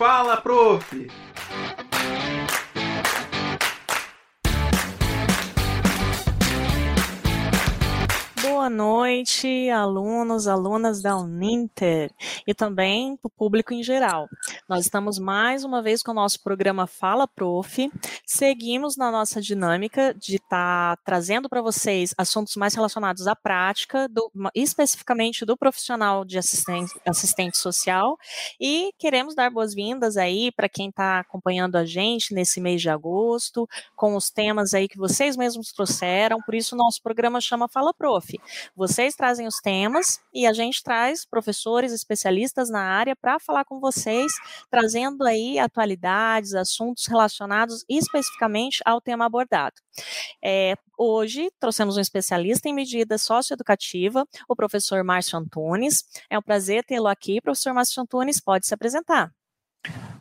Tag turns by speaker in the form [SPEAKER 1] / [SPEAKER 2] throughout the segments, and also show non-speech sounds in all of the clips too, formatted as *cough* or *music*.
[SPEAKER 1] Fala, prof!
[SPEAKER 2] Boa noite, alunos, alunas da Uninter e também para o público em geral. Nós estamos mais uma vez com o nosso programa Fala Prof. Seguimos na nossa dinâmica de estar tá trazendo para vocês assuntos mais relacionados à prática, do, especificamente do profissional de assistente, assistente social, e queremos dar boas-vindas aí para quem está acompanhando a gente nesse mês de agosto, com os temas aí que vocês mesmos trouxeram, por isso o nosso programa chama Fala Prof. Vocês trazem os temas e a gente traz professores especialistas na área para falar com vocês, trazendo aí atualidades, assuntos relacionados especificamente ao tema abordado. É, hoje trouxemos um especialista em medida socioeducativa, o professor Márcio Antunes. É um prazer tê-lo aqui. Professor Márcio Antunes, pode se apresentar.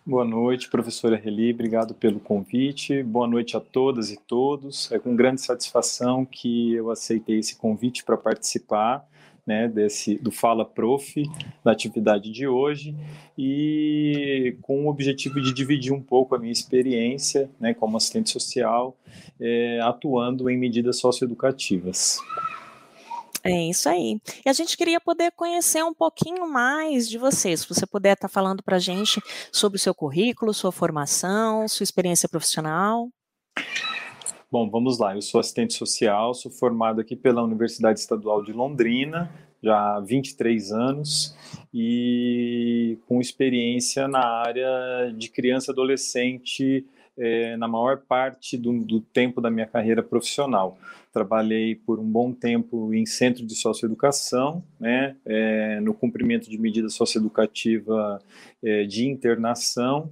[SPEAKER 3] Boa noite, professora Reli, obrigado pelo convite. Boa noite a todas e todos. É com grande satisfação que eu aceitei esse convite para participar né, desse, do Fala Prof, da atividade de hoje, e com o objetivo de dividir um pouco a minha experiência né, como assistente social, é, atuando em medidas socioeducativas.
[SPEAKER 2] É isso aí. E a gente queria poder conhecer um pouquinho mais de você. Se você puder estar tá falando para a gente sobre o seu currículo, sua formação, sua experiência profissional.
[SPEAKER 3] Bom, vamos lá. Eu sou assistente social, sou formado aqui pela Universidade Estadual de Londrina, já há 23 anos, e com experiência na área de criança e adolescente é, na maior parte do, do, tempo da minha carreira profissional. Trabalhei por um bom tempo em centro de socioeducação, né, é, no cumprimento de medida socioeducativa é, de internação.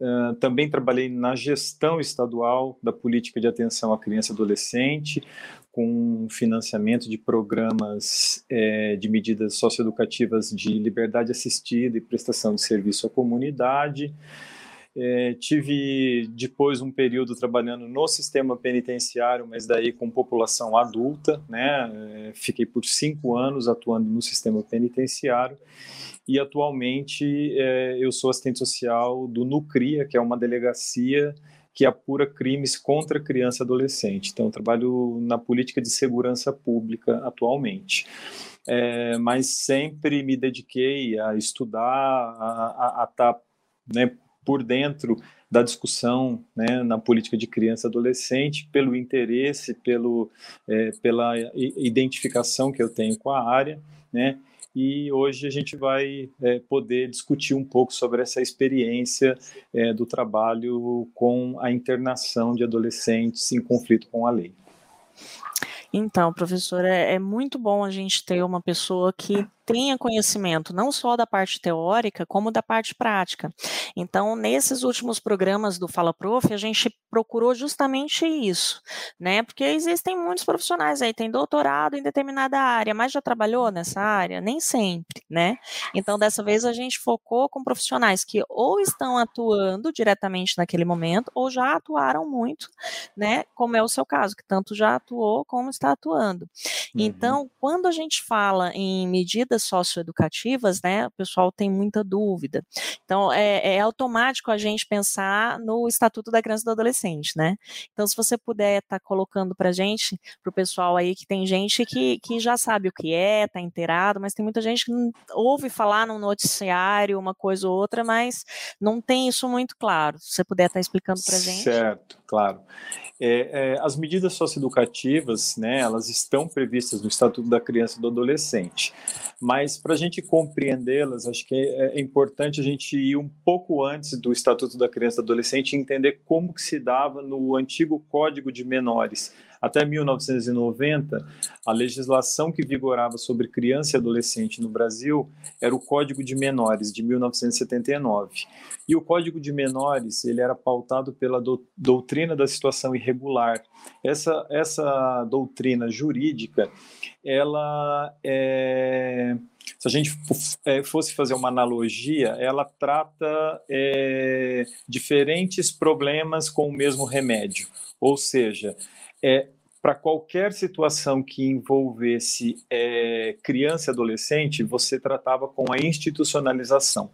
[SPEAKER 3] Uh, também trabalhei na gestão estadual da política de atenção à criança e adolescente, com financiamento de programas é, de medidas socioeducativas de liberdade assistida e prestação de serviço à comunidade. É, tive depois um período trabalhando no sistema penitenciário, mas daí com população adulta, né? É, fiquei por cinco anos atuando no sistema penitenciário e atualmente é, eu sou assistente social do Nucria, que é uma delegacia que apura crimes contra criança e adolescente. Então, trabalho na política de segurança pública atualmente. É, mas sempre me dediquei a estudar, a estar tá, né, por dentro da discussão né, na política de criança e adolescente, pelo interesse, pelo, é, pela identificação que eu tenho com a área, né, e hoje a gente vai é, poder discutir um pouco sobre essa experiência é, do trabalho com a internação de adolescentes em conflito com a lei.
[SPEAKER 2] Então, professor, é, é muito bom a gente ter uma pessoa que tenha conhecimento não só da parte teórica, como da parte prática. Então, nesses últimos programas do Fala Prof, a gente procurou justamente isso, né? Porque existem muitos profissionais aí, tem doutorado em determinada área, mas já trabalhou nessa área? Nem sempre, né? Então, dessa vez a gente focou com profissionais que ou estão atuando diretamente naquele momento, ou já atuaram muito, né? Como é o seu caso, que tanto já atuou como está atuando. Uhum. Então, quando a gente fala em medidas socioeducativas, né, o pessoal tem muita dúvida. Então, é, é automático a gente pensar no Estatuto da Criança e do Adolescente, né? Então, se você puder estar tá colocando para gente, para o pessoal aí, que tem gente que, que já sabe o que é, está inteirado, mas tem muita gente que ouve falar num noticiário, uma coisa ou outra, mas não tem isso muito claro. Se você puder estar tá explicando para gente.
[SPEAKER 3] Certo, claro. É, é, as medidas socioeducativas, né, elas estão previstas no Estatuto da Criança e do Adolescente, mas para a gente compreendê-las, acho que é, é, importante a gente ir um pouco antes do Estatuto da Criança e do Adolescente e entender como que se dava no antigo Código de Menores, até 1990, a legislação que vigorava sobre criança e adolescente no Brasil era o Código de Menores, de 1979. E o Código de Menores ele era pautado pela do, doutrina da situação irregular. Essa, essa doutrina jurídica, ela é, se a gente é, fosse fazer uma analogia, ela trata é, diferentes problemas com o mesmo remédio. Ou seja, é, para qualquer situação que envolvesse é, criança e adolescente, você tratava com a institucionalização.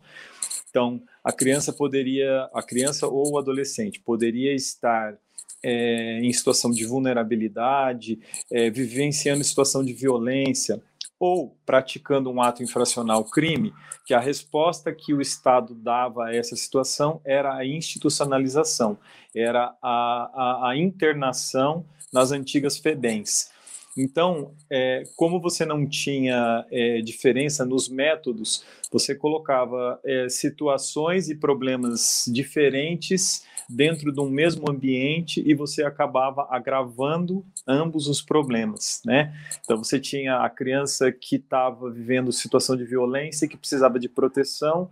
[SPEAKER 3] Então, a criança poderia, a criança ou o adolescente poderia estar é, em situação de vulnerabilidade, é, vivenciando situação de violência ou praticando um ato infracional crime, que a resposta que o Estado dava a essa situação era a institucionalização, era a, a, a internação nas antigas FEBENs. Então, é, como você não tinha é, diferença nos métodos, você colocava é, situações e problemas diferentes dentro de um mesmo ambiente e você acabava agravando ambos os problemas, né? Então, você tinha a criança que estava vivendo situação de violência e que precisava de proteção,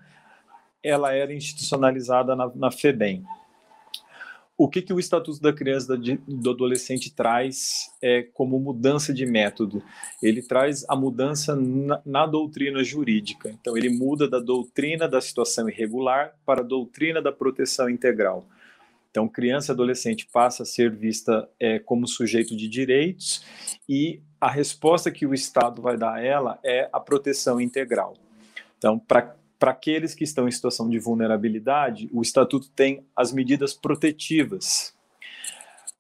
[SPEAKER 3] ela era institucionalizada na, na FEBEM o que, que o Estatuto da Criança e do Adolescente traz é, como mudança de método? Ele traz a mudança na, na, doutrina jurídica. Então, ele muda da doutrina da situação irregular para a doutrina da proteção integral. Então, criança e adolescente passa a ser vista é, como sujeito de direitos e a resposta que o Estado vai dar a ela é a proteção integral. Então, para para aqueles que estão em situação de vulnerabilidade, o Estatuto tem as medidas protetivas.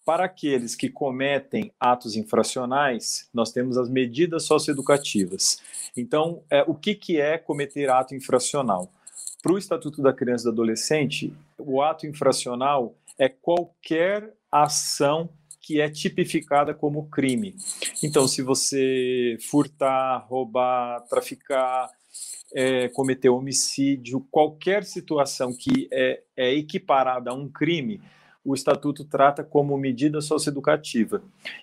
[SPEAKER 3] Para aqueles que cometem atos infracionais, nós temos as medidas socioeducativas. Então, é, o que, que é cometer ato infracional? Para o Estatuto da Criança e do Adolescente, o ato infracional é qualquer ação que é tipificada como crime. Então, se você furtar, roubar, traficar, é, cometer homicídio, qualquer situação que é, é equiparada a um crime, o estatuto trata como medida socioeducativa.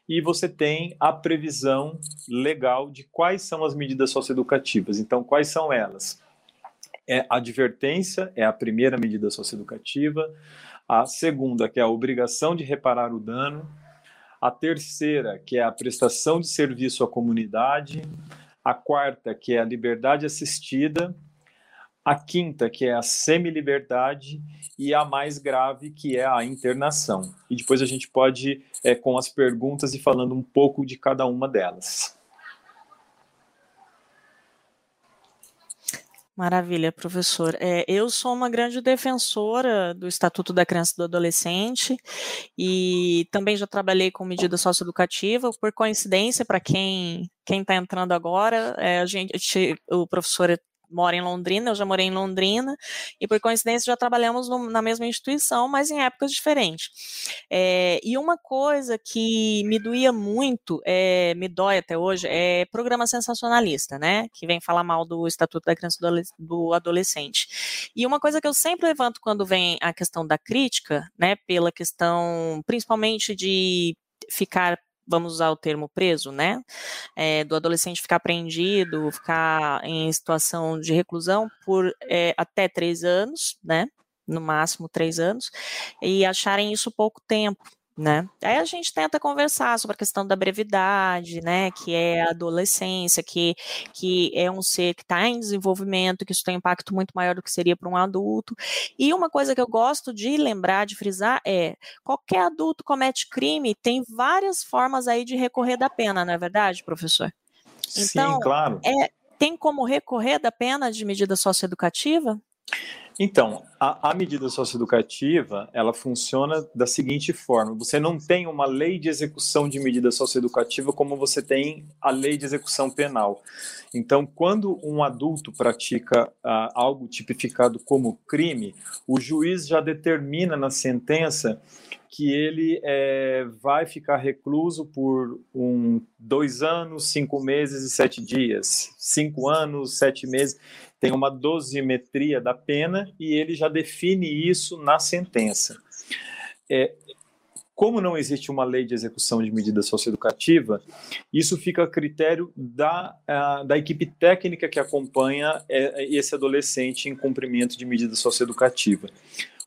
[SPEAKER 3] E você tem a previsão legal de quais são as medidas socioeducativas. Então, quais são elas? É advertência, é a primeira medida socioeducativa. A segunda, que é a obrigação de reparar o dano. A terceira, que é a prestação de serviço à comunidade a quarta, que é a liberdade assistida, a quinta, que é a semi-liberdade, e a mais grave, que é a internação. E depois a gente pode, é, com as perguntas, e falando um pouco de cada uma delas.
[SPEAKER 2] Maravilha, professor. É, eu sou uma grande defensora do Estatuto da Criança e do Adolescente e também já trabalhei com medida socioeducativa. Por coincidência, para quem quem está entrando agora, é, a gente, o professor mora em Londrina, eu já morei em Londrina, e por coincidência já trabalhamos no, na mesma instituição, mas em épocas diferentes. É, e uma coisa que me doía muito, é, me dói até hoje, é programa sensacionalista, né? Que vem falar mal do Estatuto da Criança e do Adolescente. E uma coisa que eu sempre levanto quando vem a questão da crítica, né? Pela questão, principalmente de ficar vamos usar o termo preso, né? É, do adolescente ficar prendido, ficar em situação de reclusão por é, até três anos, né? No máximo três anos, e acharem isso pouco tempo, né? Aí a gente tenta conversar sobre a questão da brevidade, né? Que é a adolescência, que, que é um ser que está em desenvolvimento, que isso tem um impacto muito maior do que seria para um adulto. E uma coisa que eu gosto de lembrar, de frisar, é qualquer adulto comete crime, tem várias formas aí de recorrer da pena, não é verdade, professor?
[SPEAKER 3] Então, Sim, claro.
[SPEAKER 2] É, tem como recorrer da pena de medida socioeducativa?
[SPEAKER 3] Então, a, a, medida socioeducativa, ela funciona da seguinte forma: você não tem uma lei de execução de medida socioeducativa como você tem a lei de execução penal. Então, quando um adulto pratica uh, algo tipificado como crime, o juiz já determina na sentença que ele é, vai ficar recluso por um, dois anos, cinco meses e sete dias, cinco anos, sete meses tem uma dosimetria da pena e ele já define isso na sentença. É, como não existe uma lei de execução de medida socioeducativa, isso fica a critério da, a, da equipe técnica que acompanha é, esse adolescente em cumprimento de medida socioeducativa.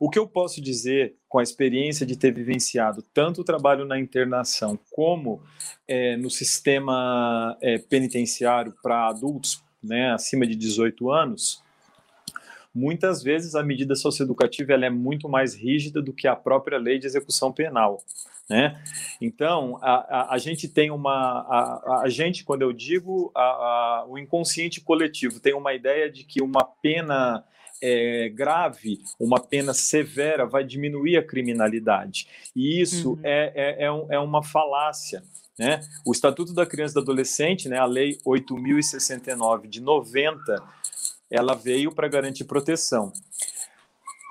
[SPEAKER 3] O que eu posso dizer, com a experiência de ter vivenciado tanto o trabalho na internação como é, no sistema é, penitenciário para adultos, né, acima de 18 anos, muitas vezes a medida socioeducativa ela é muito mais rígida do que a própria lei de execução penal. Né? Então, a, a, a gente tem uma. A, a, gente, quando eu digo o inconsciente coletivo, tem uma ideia de que uma pena é, grave, uma pena severa, vai diminuir a criminalidade. E isso uhum. é, é, é, um, é uma falácia. Né? O Estatuto da Criança e do Adolescente, né, a Lei 8.069 de 90, ela veio para garantir proteção.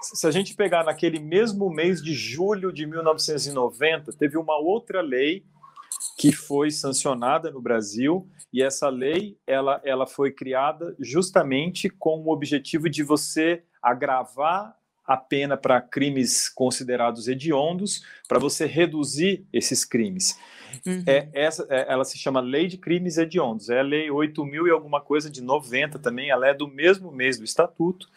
[SPEAKER 3] Se a gente pegar naquele mesmo mês de julho de 1990, teve uma outra lei que foi sancionada no Brasil e essa lei ela, ela foi criada justamente com o objetivo de você agravar a pena para crimes considerados hediondos, para você reduzir esses crimes. Uhum. É, essa, é, ela se chama Lei de Crimes Hediondos, é a Lei 8 mil e alguma coisa de 90 também, ela é do mesmo mês do Estatuto,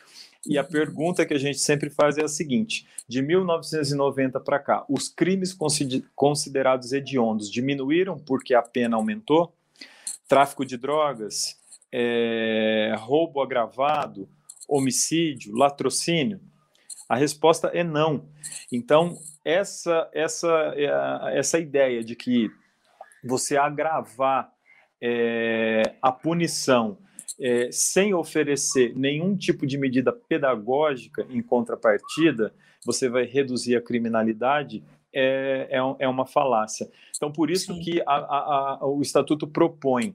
[SPEAKER 3] e a pergunta que a gente sempre faz é a seguinte: de 1990 para cá, os crimes considerados hediondos diminuíram porque a pena aumentou? Tráfico de drogas, é, roubo agravado, homicídio, latrocínio? A resposta é não. Então, essa, essa, é, essa ideia de que você agravar é, a punição é, sem oferecer nenhum tipo de medida pedagógica em contrapartida, você vai reduzir a criminalidade, é, é, é uma falácia. Então, por isso Sim. que a, a, a, o Estatuto propõe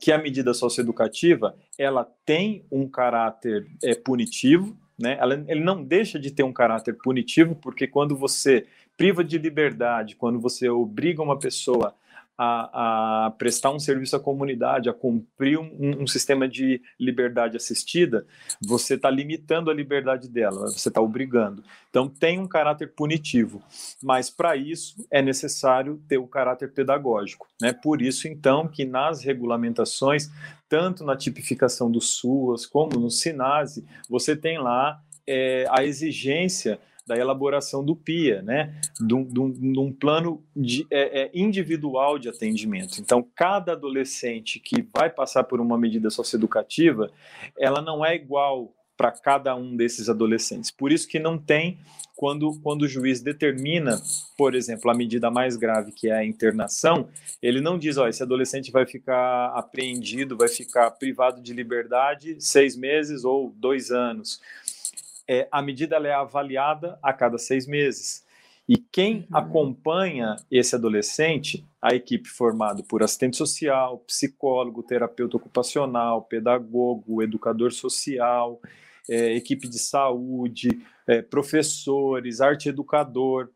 [SPEAKER 3] que a medida socioeducativa ela tem um caráter é, punitivo, né? Ele não deixa de ter um caráter punitivo, porque quando você priva de liberdade, quando você obriga uma pessoa a, a, prestar um serviço à comunidade, a cumprir um, um sistema de liberdade assistida, você está limitando a liberdade dela, você está obrigando. Então, tem um caráter punitivo, mas para isso é necessário ter o caráter pedagógico. Né? Por isso, então, que nas regulamentações, tanto na tipificação do SUAS como no SINASE, você tem lá é, a exigência da elaboração do PIA, né? de um, plano de, é, é, individual de atendimento. Então, cada adolescente que vai passar por uma medida socioeducativa, ela não é igual para cada um desses adolescentes. Por isso que não tem, quando, quando o juiz determina, por exemplo, a medida mais grave, que é a internação, ele não diz, ó, esse adolescente vai ficar apreendido, vai ficar privado de liberdade seis meses ou dois anos é, a medida é avaliada a cada seis meses. E quem uhum. acompanha esse adolescente, a equipe formada por assistente social, psicólogo, terapeuta ocupacional, pedagogo, educador social, é, equipe de saúde, é, professores, arte educador,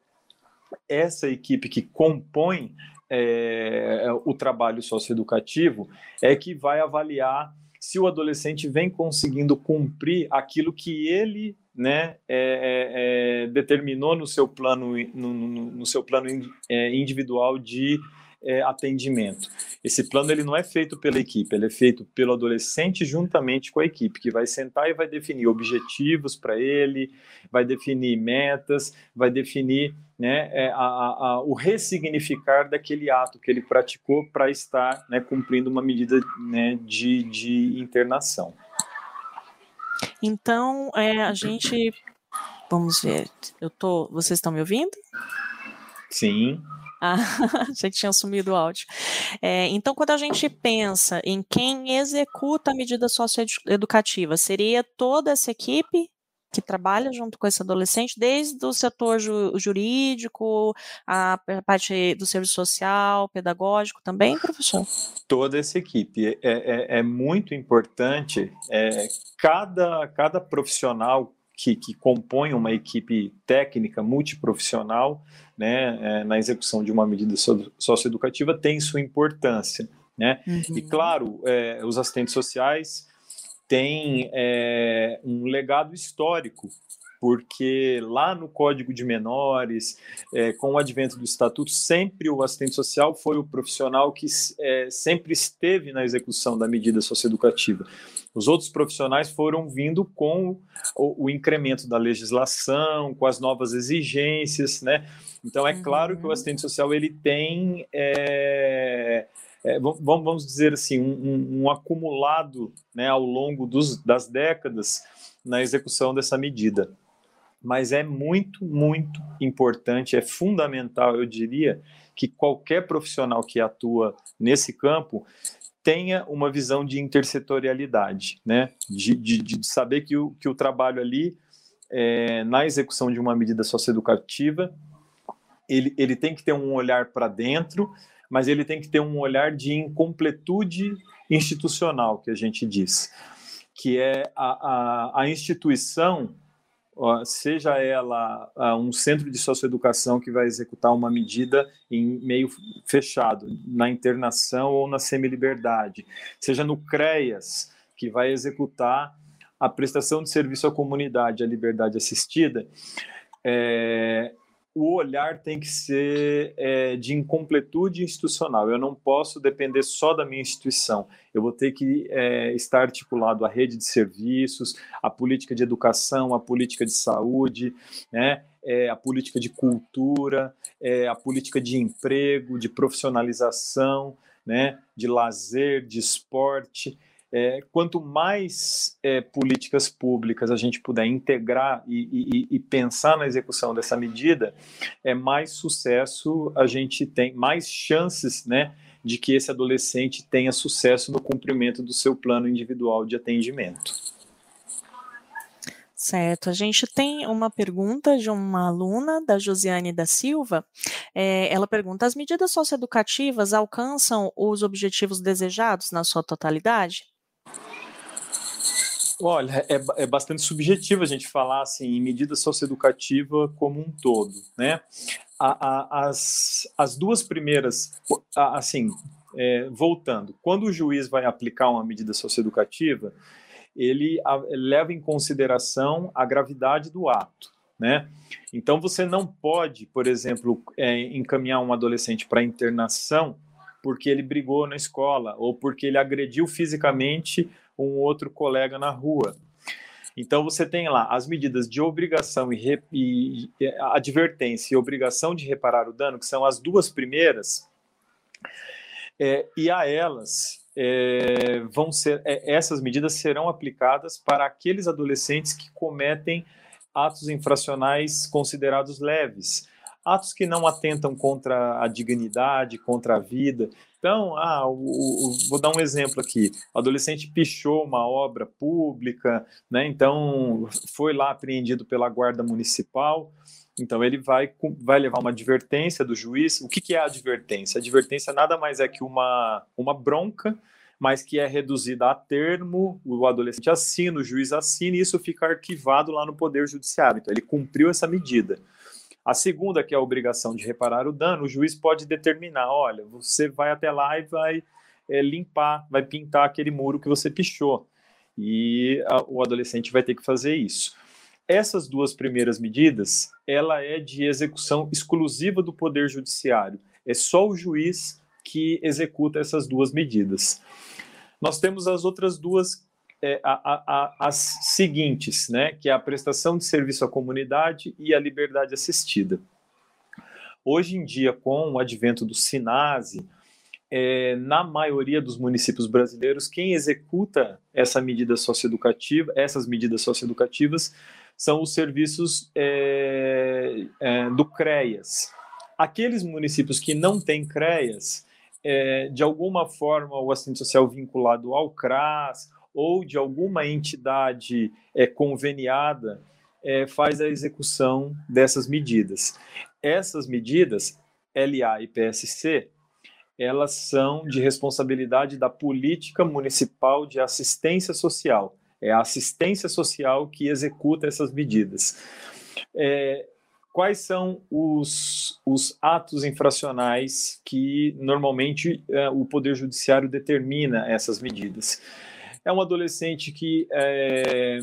[SPEAKER 3] essa equipe que compõe é, o trabalho socioeducativo é que vai avaliar se o adolescente vem conseguindo cumprir aquilo que ele né, é, é, é, determinou no seu plano, no, no seu plano é, individual de é, atendimento. Esse plano ele não é feito pela equipe, ele é feito pelo adolescente juntamente com a equipe, que vai sentar e vai definir objetivos para ele, vai definir metas, vai definir né, é, a, a, o ressignificar daquele ato que ele praticou para estar né, cumprindo uma medida né, de, de internação.
[SPEAKER 2] Então, é, a gente. Vamos ver. Eu tô. Vocês estão me ouvindo?
[SPEAKER 3] Sim.
[SPEAKER 2] Ah, *laughs* já tinha sumido o áudio. É, então, quando a gente pensa em quem executa a medida socioeducativa, seria toda essa equipe que trabalha junto com esse adolescente, desde o setor ju jurídico, a parte do serviço social, pedagógico também, professor?
[SPEAKER 3] Toda essa equipe. É, é, é muito importante, é, cada, cada profissional que, que, compõe uma equipe técnica multiprofissional né, é, na execução de uma medida socioeducativa tem sua importância. Né? Uhum. E, claro, é, os assistentes sociais tem é, um legado histórico, porque lá no Código de Menores, é, com o advento do Estatuto, sempre o assistente social foi o profissional que é, sempre esteve na execução da medida socioeducativa. Os outros profissionais foram vindo com o, o incremento da legislação, com as novas exigências, né? Então é claro que o uhum. assistente social ele tem é, é, vamos, dizer assim, um, um, um acumulado né, ao longo dos, das décadas na execução dessa medida. Mas é muito, muito importante, é fundamental, eu diria, que qualquer profissional que atua nesse campo tenha uma visão de intersetorialidade, né? de, de, de saber que o, que o trabalho ali, é, na execução de uma medida socioeducativa, ele, ele tem que ter um olhar para dentro, mas ele tem que ter um olhar de incompletude institucional, que a gente diz, que é a, a, a instituição seja ela um centro de socioeducação que vai executar uma medida em meio fechado, na internação ou na semi-liberdade, seja no CREAS, que vai executar a prestação de serviço à comunidade, a liberdade assistida, é, o olhar tem que ser é, de incompletude institucional. Eu não posso depender só da minha instituição. Eu vou ter que é, estar articulado à rede de serviços, a política de educação, a política de saúde, né, é, a política de cultura, é, a política de emprego, de profissionalização, né, de lazer, de esporte. É, quanto mais é, políticas públicas a gente puder integrar e, e, e, pensar na execução dessa medida, é mais sucesso a gente tem, mais chances né, de que esse adolescente tenha sucesso no cumprimento do seu plano individual de atendimento.
[SPEAKER 2] Certo, a gente tem uma pergunta de uma aluna, da Josiane da Silva. É, ela pergunta: as medidas socioeducativas alcançam os objetivos desejados na sua totalidade?
[SPEAKER 3] Olha, é, é bastante subjetivo a gente falar assim, em medida socioeducativa como um todo, né? A, a, as, as duas primeiras, assim, é, voltando, quando o juiz vai aplicar uma medida socioeducativa, ele a, leva em consideração a gravidade do ato, né? Então você não pode, por exemplo, é, encaminhar um adolescente para internação porque ele brigou na escola ou porque ele agrediu fisicamente um outro colega na rua. Então você tem lá as medidas de obrigação e, re, e, advertência e obrigação de reparar o dano, que são as duas primeiras, é, e a elas é, vão ser é, essas medidas serão aplicadas para aqueles adolescentes que cometem atos infracionais considerados leves, atos que não atentam contra a dignidade, contra a vida. Então, ah, o, o, vou dar um exemplo aqui. O adolescente pichou uma obra pública, né? Então foi lá apreendido pela guarda municipal. Então ele vai, vai levar uma advertência do juiz. O que, que é a advertência? A advertência nada mais é que uma, uma bronca, mas que é reduzida a termo, o adolescente assina, o juiz assina e isso fica arquivado lá no Poder Judiciário. Então ele cumpriu essa medida. A segunda, que é a obrigação de reparar o dano, o juiz pode determinar: olha, você vai até lá e vai é, limpar, vai pintar aquele muro que você pichou. E a, o adolescente vai ter que fazer isso. Essas duas primeiras medidas, ela é de execução exclusiva do Poder Judiciário. É só o juiz que executa essas duas medidas. Nós temos as outras duas é, a, a, as seguintes, né, que é a prestação de serviço à comunidade e a liberdade assistida. Hoje em dia, com o advento do SINASE, é, na maioria dos municípios brasileiros, quem executa essa medida socioeducativa, essas medidas socioeducativas, são os serviços é, é, do CREAS. Aqueles municípios que não têm CREAS, é, de alguma forma, o assistente social vinculado ao CRAS ou de alguma entidade é, conveniada é, faz a execução dessas medidas. Essas medidas, LA e PSC, elas são de responsabilidade da política municipal de assistência social. É a assistência social que executa essas medidas. É, quais são os, os, atos infracionais que normalmente é, o Poder Judiciário determina essas medidas? É um adolescente que é,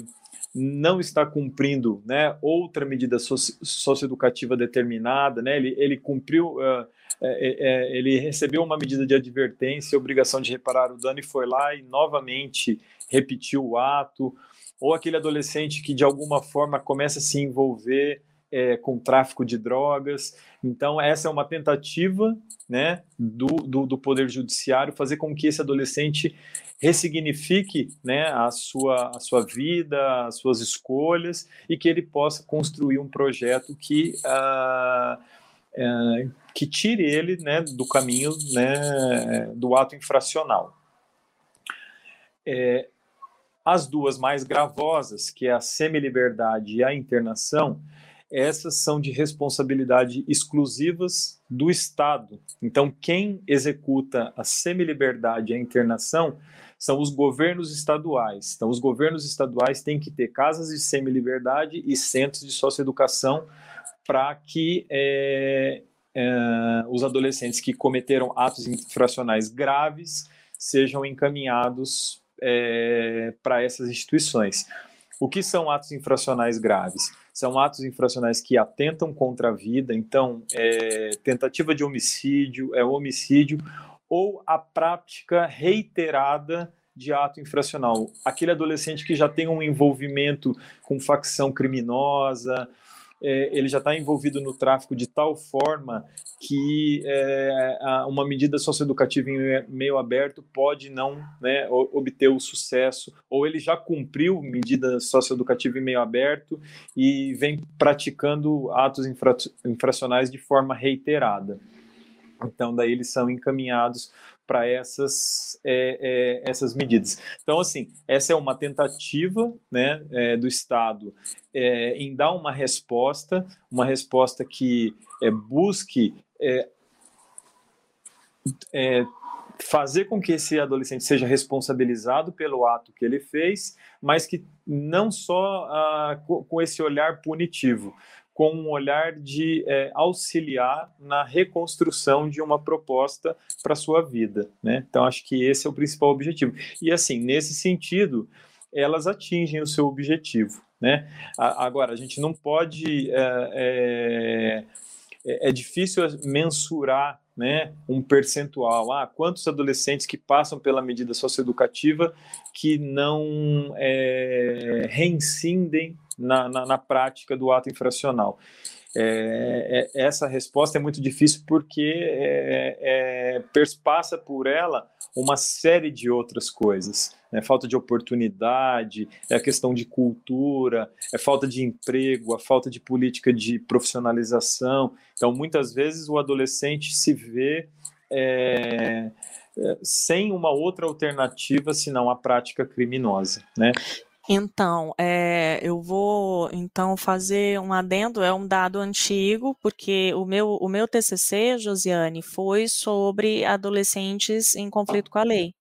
[SPEAKER 3] não está cumprindo né, outra medida soci, socioeducativa determinada, né, ele, ele cumpriu, uh, é, é, ele recebeu uma medida de advertência, obrigação de reparar o dano e foi lá e novamente repetiu o ato, ou aquele adolescente que de alguma forma começa a se envolver é, com tráfico de drogas. Então, essa é uma tentativa né, do, do, do, Poder Judiciário fazer com que esse adolescente ressignifique né, a, sua, a sua vida, as suas escolhas e que ele possa construir um projeto que, uh, uh, que tire ele né, do caminho né, do ato infracional. É, as duas mais gravosas, que é a semi-liberdade e a internação, essas são de responsabilidade exclusivas do Estado. Então, quem executa a semi-liberdade e a internação são os governos estaduais. Então, os governos estaduais têm que ter casas de semi-liberdade e centros de socioeducação para que é, é, os adolescentes que cometeram atos infracionais graves sejam encaminhados é, para essas instituições. O que são atos infracionais graves? São atos infracionais que atentam contra a vida, então, é, tentativa de homicídio, é homicídio, ou a prática reiterada de ato infracional. Aquele adolescente que já tem um envolvimento com facção criminosa, é, ele já está envolvido no tráfico de tal forma que é, uma medida socioeducativa em meio aberto pode não né, obter o sucesso, ou ele já cumpriu medida socioeducativa em meio aberto e vem praticando atos infra infracionais de forma reiterada. Então, daí eles são encaminhados para essas, é, é, essas medidas. Então, assim, essa é uma tentativa né, é, do Estado é, em dar uma resposta, uma resposta que é, busque é, fazer com que esse adolescente seja responsabilizado pelo ato que ele fez, mas que não só ah, com esse olhar punitivo, com um olhar de é, auxiliar na reconstrução de uma proposta para sua vida, né? Então acho que esse é o principal objetivo. E assim, nesse sentido, elas atingem o seu objetivo, né? agora a gente não pode é, é, é difícil mensurar né, um percentual. Ah, quantos adolescentes que passam pela medida socioeducativa que não é, na, na, na prática do ato infracional. É, é, essa resposta é muito difícil porque é, é, perspassa por ela uma série de outras coisas. Né? Falta de oportunidade, é a questão de cultura, é falta de emprego, a falta de política de profissionalização. Então, muitas vezes o adolescente se vê é, é, sem uma outra alternativa senão a prática criminosa, né?
[SPEAKER 2] Então, é, eu vou então fazer um adendo, é um dado antigo, porque o meu, o meu TCC, Josiane, foi sobre adolescentes em conflito com a lei.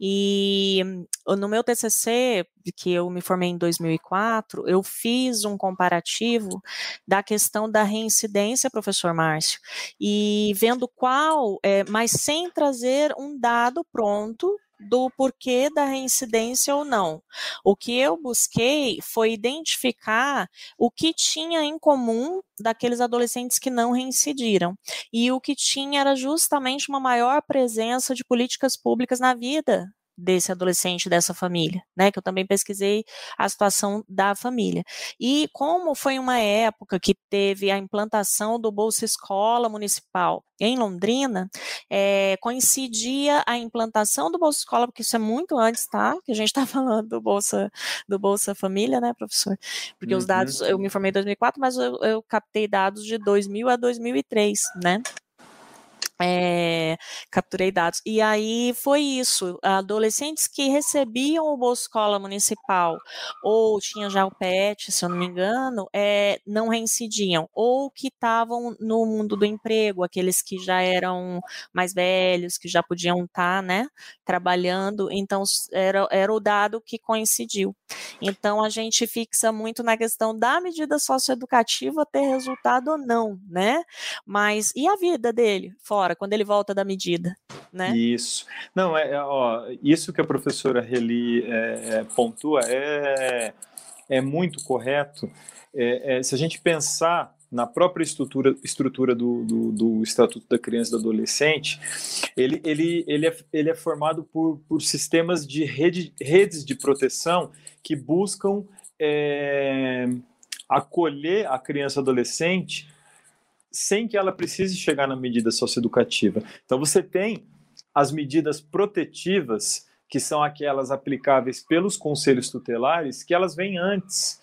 [SPEAKER 2] E no meu TCC, que eu me formei em 2004, eu fiz um comparativo da questão da reincidência, professor Márcio, e vendo qual, é, mas sem trazer um dado pronto do porquê da reincidência ou não. O que eu busquei foi identificar o que tinha em comum daqueles adolescentes que não reincidiram. E o que tinha era justamente uma maior presença de políticas públicas na vida desse adolescente, dessa família, né? Que eu também pesquisei a situação da família. E como foi uma época que teve a implantação do Bolsa Escola Municipal em Londrina, é, coincidia a implantação do Bolsa Escola, porque isso é muito antes, tá? Que a gente está *laughs* falando do Bolsa, do Bolsa Família, né, professor? Porque uhum. os dados, eu me formei em 2004, mas eu, eu captei dados de 2000 a 2003, né? É, capturei dados. E aí foi isso. Adolescentes que recebiam o Bolsa Escola Municipal ou tinham já o PET, se eu não me engano, é, não reincidiam. Ou que estavam no mundo do emprego, aqueles que já eram mais velhos, que já podiam estar, tá, né, trabalhando. Então, era, era o dado que coincidiu. Então, a gente fixa muito na questão da medida socioeducativa ter resultado ou não, né? Mas e a vida dele fora? quando ele volta da medida. Né?
[SPEAKER 3] Isso. Não, é, é ó, isso que a professora Reli é, é, pontua é, é muito correto. É, é, se a gente pensar na própria estrutura, estrutura do, do, do, Estatuto da Criança e do Adolescente, ele, ele, ele, é, ele é formado por, por sistemas de rede, redes de proteção que buscam é, acolher a criança adolescente sem que ela precise chegar na medida socioeducativa. Então você tem as medidas protetivas, que são aquelas aplicáveis pelos conselhos tutelares, que elas vêm antes.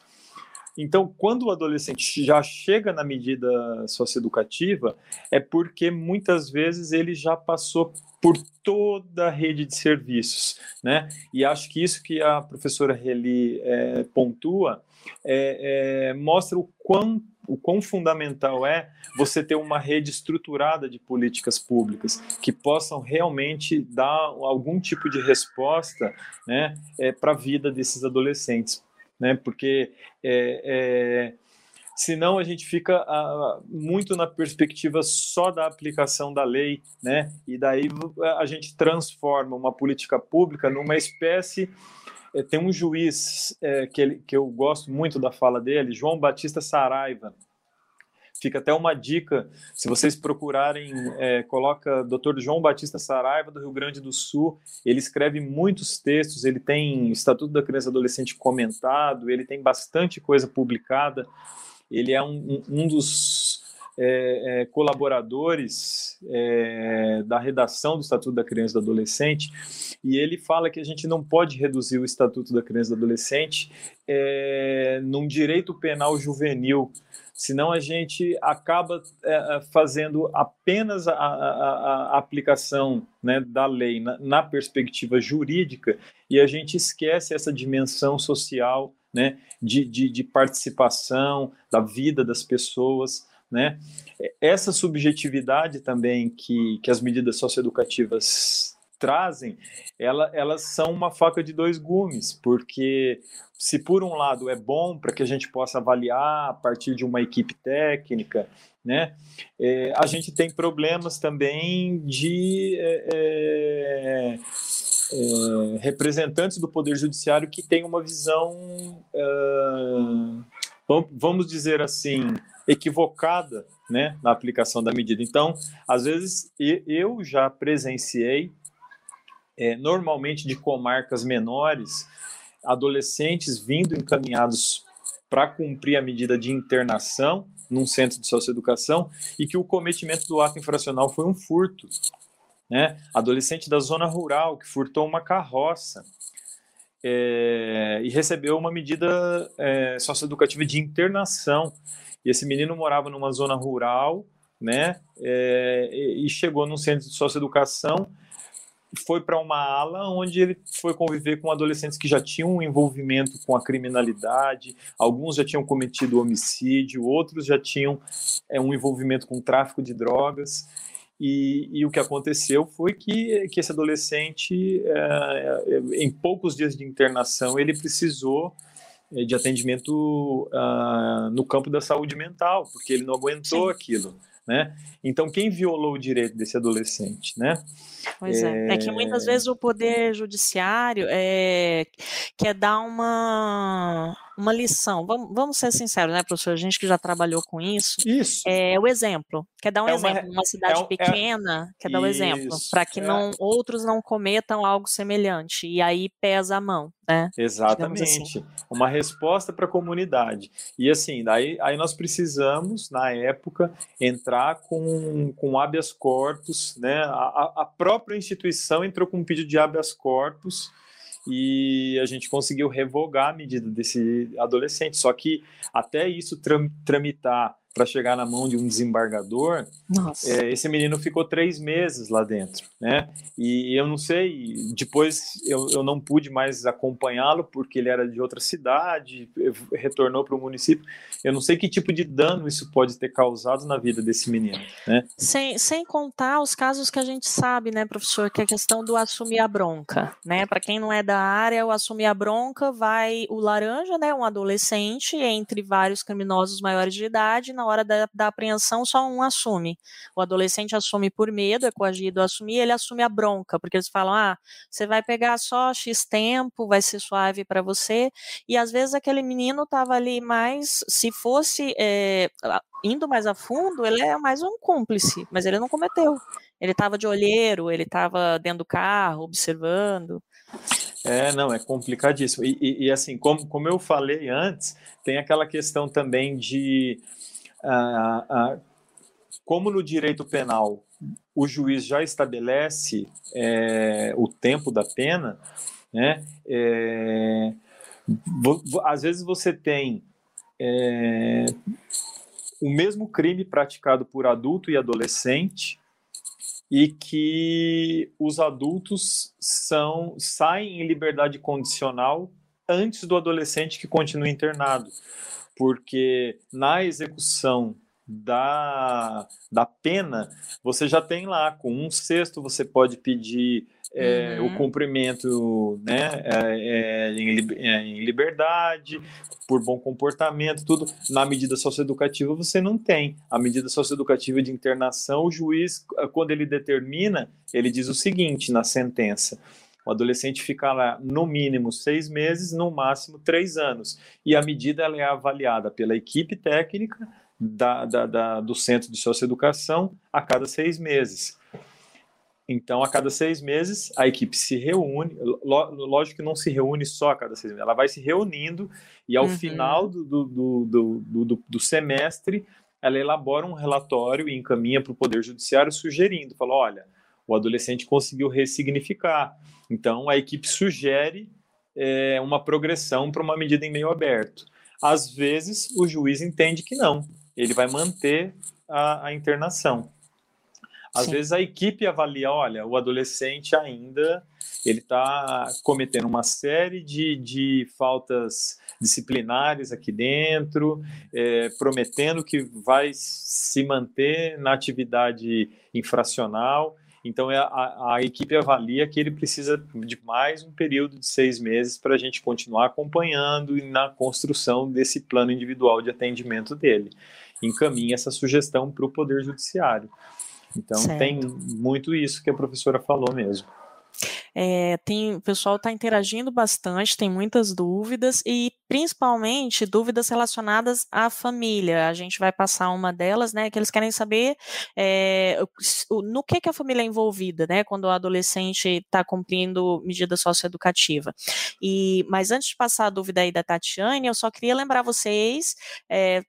[SPEAKER 3] Então, quando o adolescente já chega na medida socioeducativa, é porque muitas vezes ele já passou por toda a rede de serviços, né? E acho que isso que a professora Reli é, pontua é, é, mostra o quão, o quão fundamental é você ter uma rede estruturada de políticas públicas que possam realmente dar algum tipo de resposta né, é, para a vida desses adolescentes né? Porque é, é, senão a gente fica a, muito na perspectiva só da aplicação da lei, né? E daí a gente transforma uma política pública numa espécie é, tem um juiz é, que, ele, que eu gosto muito da fala dele, João Batista Saraiva, Fica até uma dica, se vocês procurarem, é, coloca Dr. João Batista Saraiva, do Rio Grande do Sul. Ele escreve muitos textos, ele tem Estatuto da Criança e Adolescente comentado, ele tem bastante coisa publicada. Ele é um, um dos é, é, colaboradores é, da redação do Estatuto da Criança e do Adolescente, e ele fala que a gente não pode reduzir o Estatuto da Criança e do Adolescente é, num direito penal juvenil, senão a gente acaba é, é, fazendo apenas a, a, a aplicação né, da lei na, na, perspectiva jurídica e a gente esquece essa dimensão social né, de, de, de participação da vida das pessoas. Né? Essa subjetividade também que, que as medidas socioeducativas trazem, ela, elas são uma faca de dois gumes, porque se por um lado é bom para que a gente possa avaliar a partir de uma equipe técnica, né, é, a gente tem problemas também de é, é, é representantes do Poder Judiciário que têm uma visão, é, vamos dizer assim, equivocada né, na aplicação da medida. Então, às vezes, eu já presenciei é, normalmente de comarcas menores, adolescentes vindo encaminhados para cumprir a medida de internação num centro de socioeducação e que o cometimento do ato infracional foi um furto. Né? Adolescente da zona rural que furtou uma carroça é, e recebeu uma medida é, socioeducativa de internação. E esse menino morava numa zona rural, né? É, e chegou num centro de socioeducação foi para uma ala onde ele foi conviver com adolescentes que já tinham um envolvimento com a criminalidade, alguns já tinham cometido homicídio, outros já tinham é, um envolvimento com tráfico de drogas. E, e, o que aconteceu foi que, que esse adolescente, é, é em poucos dias de internação, ele precisou é, de atendimento uh, no campo da saúde mental, porque ele não aguentou Sim. aquilo né? Então, quem violou o direito desse adolescente, né?
[SPEAKER 2] Pois é. é. é que muitas é. vezes o poder judiciário é, quer dar uma, uma lição. Vamos, vamos ser sinceros, né, professor? A gente que já trabalhou com isso.
[SPEAKER 3] Isso.
[SPEAKER 2] É o exemplo. Quer dar um é exemplo. Uma, uma cidade é, pequena, quer dar um exemplo. Para que não outros não cometam algo semelhante. E aí pesa a mão, né?
[SPEAKER 3] Assim. Exatamente. Assim. Uma resposta para a comunidade. E assim, daí aí nós precisamos, na época, entrar com, com habeas corpus, né? A, a própria instituição entrou com um pedido de habeas corpus e a gente conseguiu revogar a medida desse adolescente. Só que até isso tramitar para chegar na mão de um desembargador, é, esse menino ficou três meses lá dentro, né? E eu não sei, depois eu, eu não pude mais acompanhá-lo porque ele era de outra cidade, retornou para o município. Eu não sei que tipo de dano isso pode ter causado na vida desse menino, né?
[SPEAKER 2] Sem, sem contar os casos que a gente sabe, né, professor, que é a questão do assumir a bronca, né? Para quem não é da área, o assumir a bronca vai o laranja, né, um adolescente entre vários criminosos maiores de idade, na hora da, da apreensão só um assume. O adolescente assume por medo, é coagido a assumir, ele assume a bronca, porque eles falam: ah, você vai pegar só X tempo, vai ser suave para você. E às vezes aquele menino estava ali mais, se fosse é, indo mais a fundo, ele é mais um cúmplice, mas ele não cometeu. Ele estava de olheiro, ele estava dentro do carro, observando.
[SPEAKER 3] É, não, é complicadíssimo. E, e, e, assim, como, como eu falei antes, tem aquela questão também de uh, uh, como no direito penal o juiz já estabelece é, o tempo da pena, né? É, às vezes você tem é, o mesmo crime praticado por adulto e adolescente e que os adultos são saem em liberdade condicional antes do adolescente que continua internado, porque na execução da, da pena, você já tem lá, com um sexto você pode pedir é, uhum. o cumprimento né, é, é, em, é, em, liberdade, por bom comportamento, tudo. Na medida socioeducativa você não tem. A medida socioeducativa de internação, o juiz, quando ele determina, ele diz o seguinte na sentença. O adolescente fica lá no mínimo seis meses, no máximo três anos. E a medida ela é avaliada pela equipe técnica da, da, da, do Centro de Socioeducação a cada seis meses. Então, a cada seis meses, a equipe se reúne. Lógico que não se reúne só a cada seis meses, ela vai se reunindo e, ao uhum. final do, do, do, do, do semestre, ela elabora um relatório e encaminha para o Poder Judiciário sugerindo: fala, olha, o adolescente conseguiu ressignificar. Então, a equipe sugere é, uma progressão para uma medida em meio aberto. Às vezes, o juiz entende que não, ele vai manter a, a internação. Às Sim. vezes a equipe avalia, olha, o adolescente ainda ele está cometendo uma série de, de faltas disciplinares aqui dentro, é, prometendo que vai se manter na atividade infracional. Então é, a, a, equipe avalia que ele precisa de mais um período de seis meses para a gente continuar acompanhando e na construção desse plano individual de atendimento dele encaminha essa sugestão para o Poder Judiciário. Então certo. tem muito isso que a professora falou mesmo.
[SPEAKER 2] É, tem, o pessoal está interagindo bastante, tem muitas dúvidas e principalmente dúvidas relacionadas à família. A gente vai passar uma delas, né? Que eles querem saber é, no que, que a família é envolvida, né? Quando o adolescente está cumprindo medida socioeducativa. E, mas antes de passar a dúvida aí da Tatiane, eu só queria lembrar vocês, é,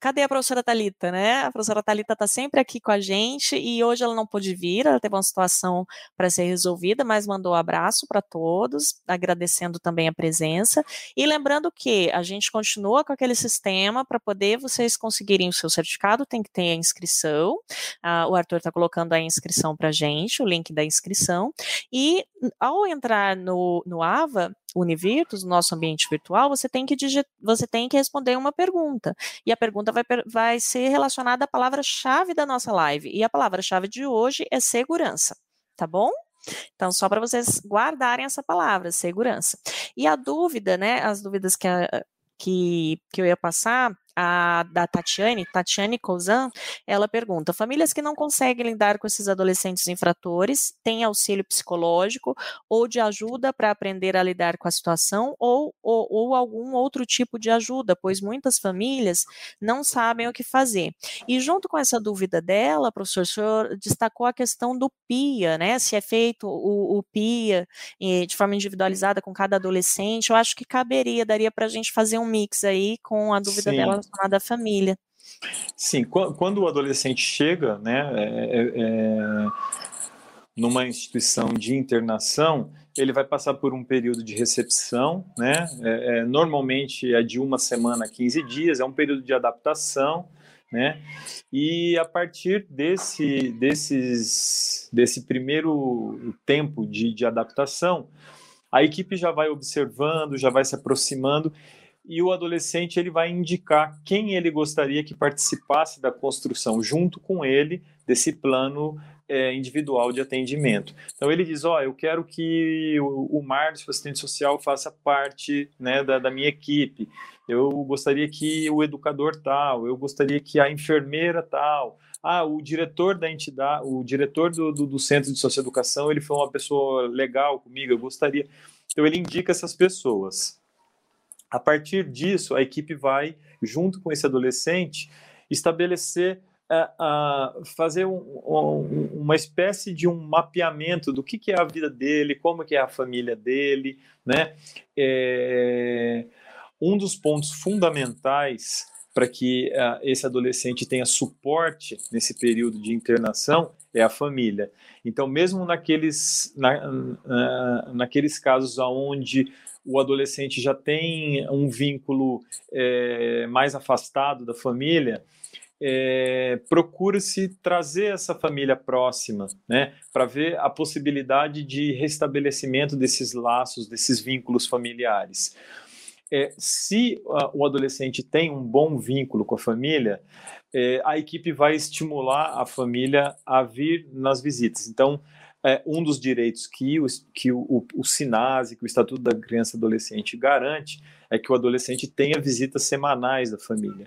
[SPEAKER 2] cadê a professora Talita, né? A professora Talita está sempre aqui com a gente e hoje ela não pôde vir, ela teve uma situação para ser resolvida, mas mandou um abraço para todos, agradecendo também a presença e lembrando que a gente continua com aquele sistema para poder vocês conseguirem o seu certificado, tem que ter a inscrição. Ah, o Arthur está colocando a inscrição para gente, o link da inscrição. E ao entrar no, no AVA, Univirtus, no nosso ambiente virtual, você tem que digit... você tem que responder uma pergunta. E a pergunta vai, vai ser relacionada à palavra-chave da nossa live. E a palavra-chave de hoje é segurança. Tá bom? Então, só para vocês guardarem essa palavra, segurança. E a dúvida, né? As dúvidas que, a, que, que eu ia passar a, da Tatiane, Tatiane Cousin, ela pergunta: famílias que não conseguem lidar com esses adolescentes infratores têm auxílio psicológico ou de ajuda para aprender a lidar com a situação ou, ou, ou, algum outro tipo de ajuda, pois muitas famílias não sabem o que fazer. E junto com essa dúvida dela, professor, o senhor destacou a questão do PIA, né? Se é feito o, o PIA eh, de forma individualizada com cada adolescente, eu acho que caberia, daria para a gente fazer um mix aí com a dúvida Sim. dela da família.
[SPEAKER 3] Sim, quando o adolescente chega, né, é, é, é, numa instituição de internação, ele vai passar por um período de recepção, né, é, é normalmente é de uma semana a 15 dias, é um período de adaptação, né, e a partir desse, desses, desse primeiro tempo de, de adaptação, a equipe já vai observando, já vai se aproximando e o adolescente ele vai indicar quem ele gostaria que participasse da construção junto com ele desse plano é, individual de atendimento. Então ele diz, ó, oh, eu quero que o, o Márcio, assistente social, faça parte né, da, da minha equipe. Eu gostaria que o educador tal, eu gostaria que a enfermeira tal, ah, o diretor da entidade, o diretor do, do, do, centro de socioeducação, ele foi uma pessoa legal comigo, eu gostaria. Então ele indica essas pessoas. A partir disso, a equipe vai, junto com esse adolescente, estabelecer uh, fazer um, um, uma espécie de um mapeamento do que, que, é a vida dele, como que é a família dele, né? É, um dos pontos fundamentais para que uh, esse adolescente tenha suporte nesse período de internação é a família. Então, mesmo naqueles, na, uh, naqueles casos onde o adolescente já tem um vínculo é, mais afastado da família, é, procura-se trazer essa família próxima, né, para ver a possibilidade de restabelecimento desses laços, desses vínculos familiares. É, se uh, o adolescente tem um bom vínculo com a família, é, a equipe vai estimular a família a vir nas visitas. Então, é, um dos direitos que, o, que o, o, o SINASE, que o Estatuto da Criança e Adolescente garante, é que o adolescente tenha visitas semanais da família.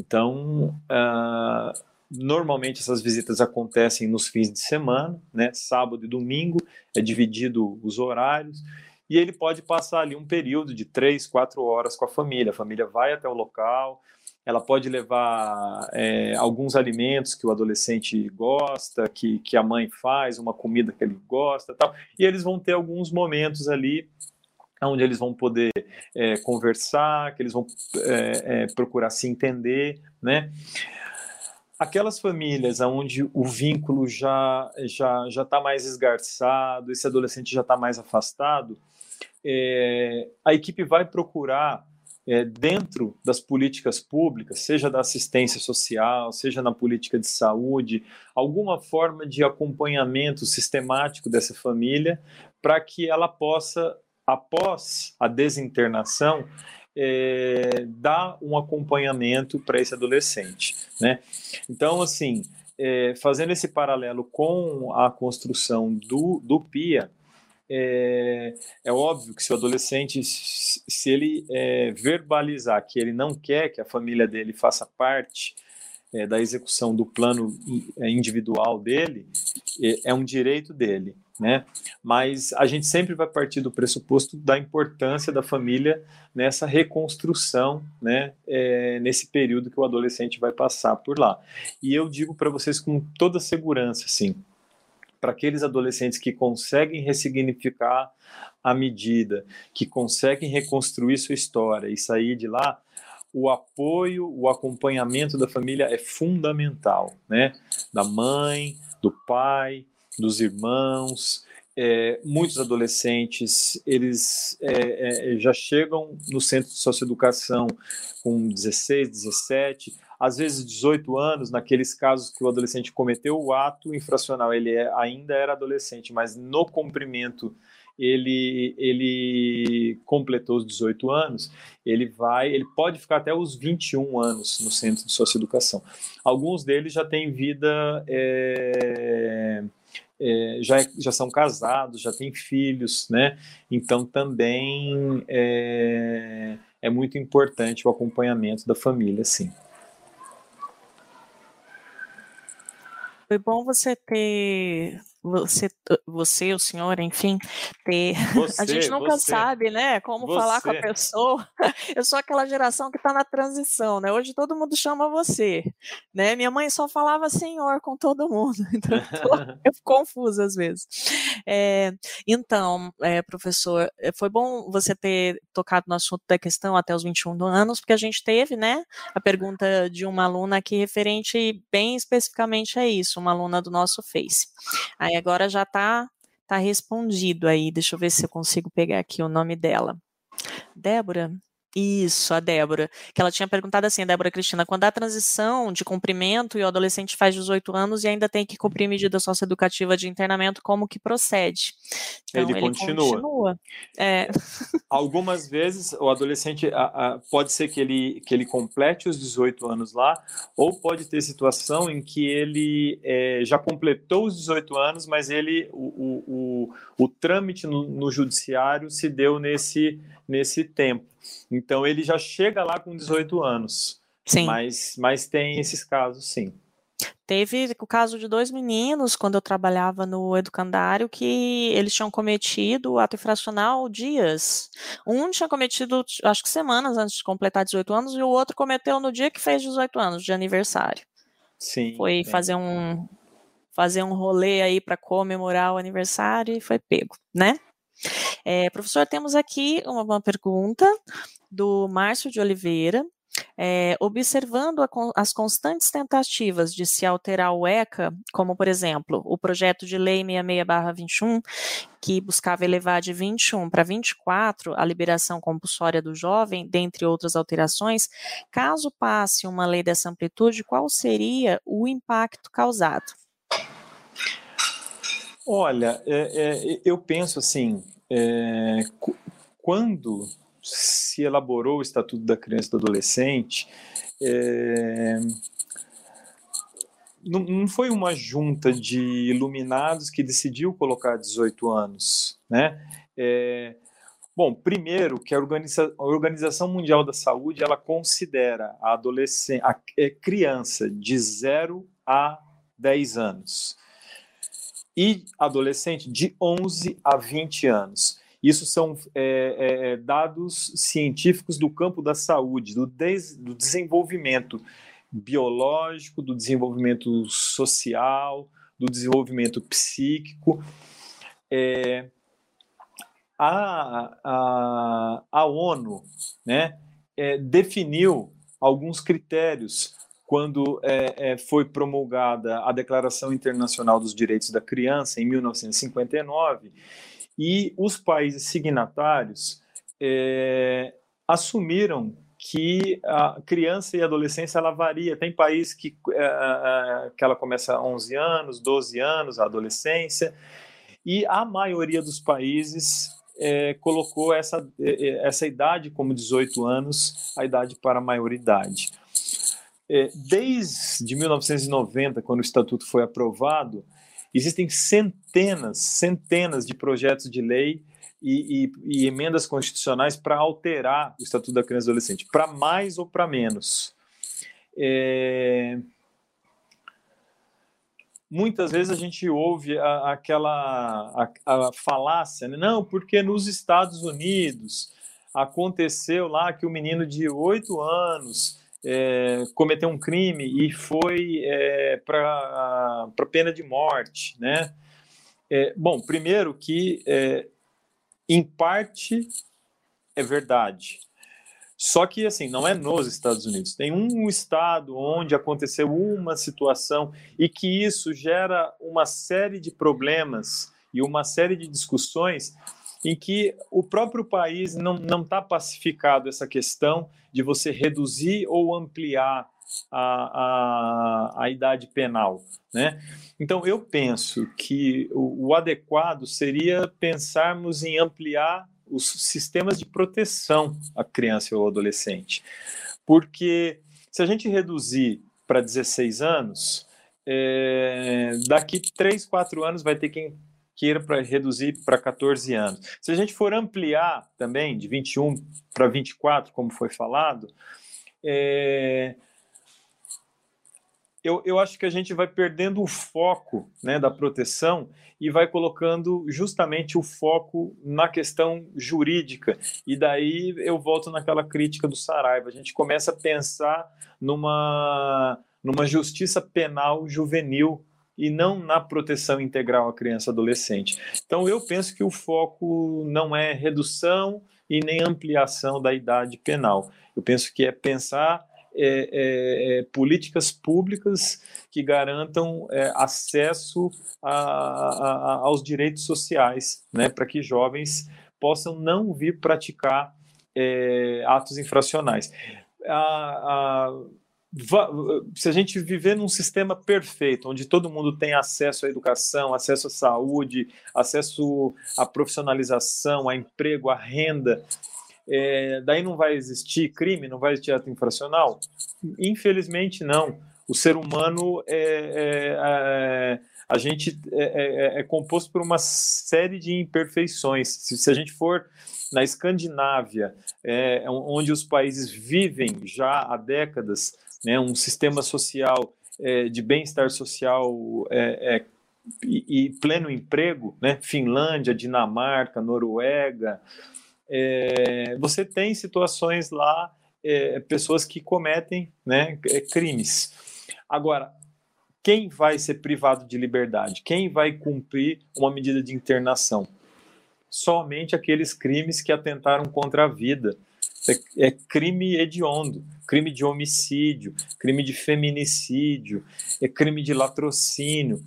[SPEAKER 3] Então, uh, normalmente essas visitas acontecem nos fins de semana, né, sábado e domingo, é dividido os horários, e ele pode passar ali um período de três, quatro horas com a família. A família vai até o local, ela pode levar é, alguns alimentos que o adolescente gosta, que, que a mãe faz, uma comida que ele gosta, tal, e eles vão ter alguns momentos ali onde eles vão poder é, conversar, que eles vão é, é procurar se entender, né? Aquelas famílias onde o vínculo já já já está mais esgarçado, esse adolescente já está mais afastado, é, a equipe vai procurar é, dentro das políticas públicas, seja da assistência social, seja na política de saúde, alguma forma de acompanhamento sistemático dessa família para que ela possa, após a desinternação, é, dar um acompanhamento para esse adolescente, né? Então, assim, é, fazendo esse paralelo com a construção do, do PIA, é, é óbvio que se o adolescente, se ele é, verbalizar que ele não quer que a família dele faça parte é, da execução do plano é, individual dele, é, é um direito dele, né? Mas a gente sempre vai partir do pressuposto da importância da família nessa reconstrução, né? É, nesse período que o adolescente vai passar por lá. E eu digo para vocês com toda segurança, assim, para aqueles adolescentes que conseguem ressignificar a medida, que conseguem reconstruir sua história e sair de lá, o apoio, o acompanhamento da família é fundamental, né? Da mãe, do pai, dos irmãos. É, muitos adolescentes eles é, é, já chegam no centro de socioeducação com 16, 17, às vezes 18 anos, naqueles casos que o adolescente cometeu o ato infracional, ele é, ainda era adolescente, mas no cumprimento ele, ele completou os 18 anos, ele vai, ele pode ficar até os 21 anos no centro de socioeducação. Alguns deles já têm vida, é, é, já, já são casados, já têm filhos, né? Então também é, é muito importante o acompanhamento da família, sim.
[SPEAKER 2] Foi bom você ter você, você, o senhor, enfim, ter. Você, a gente nunca você, sabe, né? Como você. falar com a pessoa. *laughs* Eu sou aquela geração que está na transição, né? Hoje todo mundo chama você, né? Minha mãe só falava senhor com todo mundo, *laughs* então eu, tô, *laughs* eu fico confusa às vezes. É, então, é, professor, é, foi bom você ter tocado no assunto da questão até os 21 anos, porque a gente teve, né, a pergunta de uma aluna aqui referente bem especificamente a isso, uma aluna do nosso Face. Aí agora já está tá respondido aí. Deixa eu ver se eu consigo pegar aqui o nome dela. Débora? Isso, a Débora, que ela tinha perguntado assim, a Débora Cristina, quando há transição de cumprimento e o adolescente faz 18 anos e ainda tem que cumprir medida socioeducativa de internamento, como que procede?
[SPEAKER 3] Então, ele, ele continua. continua. É. *laughs* Algumas vezes o adolescente a, a, pode ser que ele, que ele complete os 18 anos lá, ou pode ter situação em que ele é, já completou os 18 anos, mas ele o, o, o, o trâmite no, no judiciário se deu nesse, nesse tempo. Então ele já chega lá com 18 anos. Sim. Mas, mas tem esses casos, sim.
[SPEAKER 2] Teve o caso de dois meninos, quando eu trabalhava no educandário, que eles tinham cometido ato infracional dias. Um tinha cometido, acho que semanas antes de completar 18 anos, e o outro cometeu no dia que fez 18 anos, de aniversário. Sim, foi fazer um fazer um rolê aí para comemorar o aniversário e foi pego, né? É, professor, temos aqui uma, uma pergunta do Márcio de Oliveira. É, observando a, as constantes tentativas de se alterar o ECA, como, por exemplo, o projeto de lei 66-21, que buscava elevar de 21 para 24 a liberação compulsória do jovem, dentre outras alterações, caso passe uma lei dessa amplitude, qual seria o impacto causado?
[SPEAKER 3] Olha, é, é, eu penso assim, é, quando se elaborou o Estatuto da Criança e do Adolescente, é, não, não, foi uma junta de iluminados que decidiu colocar 18 anos, né? É, bom, primeiro que a, Organiza, a, Organização Mundial da Saúde ela considera a adolescente, a, a é, criança de 0 a 10 anos e adolescente de 11 a 20 anos. Isso são é, é, dados científicos do campo da saúde, do, des, do desenvolvimento biológico, do desenvolvimento social, do desenvolvimento psíquico. É, a, a, a ONU né, é, definiu alguns critérios quando é, é, foi promulgada a Declaração Internacional dos Direitos da Criança, em 1959, e os países signatários é, assumiram que a criança e a adolescência ela varia. Tem país que, é, é, que ela começa a 11 anos, 12 anos, a adolescência, e a maioria dos países é, colocou essa, é, é, essa idade como 18 anos, a idade para a maioridade. É, desde 1990, quando o Estatuto foi aprovado, existem centenas, centenas de projetos de lei e, e, e emendas constitucionais para alterar o Estatuto da Criança e Adolescente, para mais ou para menos. É... Muitas vezes a gente ouve a, aquela a, a falácia, né? não, porque nos Estados Unidos aconteceu lá que o menino de oito anos é, cometeu um crime e foi é, para pena de morte, né? É, bom, primeiro que é, em parte é verdade. Só que assim, não é nos Estados Unidos. Tem um estado onde aconteceu uma situação e que isso gera uma série de problemas e uma série de discussões em que o próprio país não está pacificado essa questão de você reduzir ou ampliar a, a, a idade penal. Né? Então, eu penso que o, o adequado seria pensarmos em ampliar os sistemas de proteção à criança ou adolescente. Porque se a gente reduzir para 16 anos, é, daqui 3, 4 anos vai ter quem queira para reduzir para 14 anos. Se a gente for ampliar também de 21 para 24, como foi falado, é... eu, eu acho que a gente vai perdendo o foco né, da proteção e vai colocando justamente o foco na questão jurídica. E daí eu volto naquela crítica do Saraiva. A gente começa a pensar numa, numa justiça penal juvenil e não na proteção integral à criança e adolescente. Então, eu penso que o foco não é redução e nem ampliação da idade penal. Eu penso que é pensar é, é, é, políticas públicas que garantam é, acesso a, a, aos direitos sociais, né, para que jovens possam não vir praticar é, atos infracionais. A, se a gente viver num sistema perfeito, onde todo mundo tem acesso à educação, acesso à saúde, acesso à profissionalização, a emprego, à renda, é, daí não vai existir crime, não vai existir ato infracional? Infelizmente, não. O ser humano é, é, é a gente é, é, é, composto por uma série de imperfeições. Se, se a gente for na Escandinávia, é, onde os países vivem já há décadas né, um sistema social é, de bem-estar social é, é, e, e, pleno emprego, né, Finlândia, Dinamarca, Noruega, é, você tem situações lá, é, pessoas que cometem né, crimes. Agora, quem vai ser privado de liberdade? Quem vai cumprir uma medida de internação? Somente aqueles crimes que atentaram contra a vida. É, é crime hediondo, crime de homicídio, crime de feminicídio, é crime de latrocínio.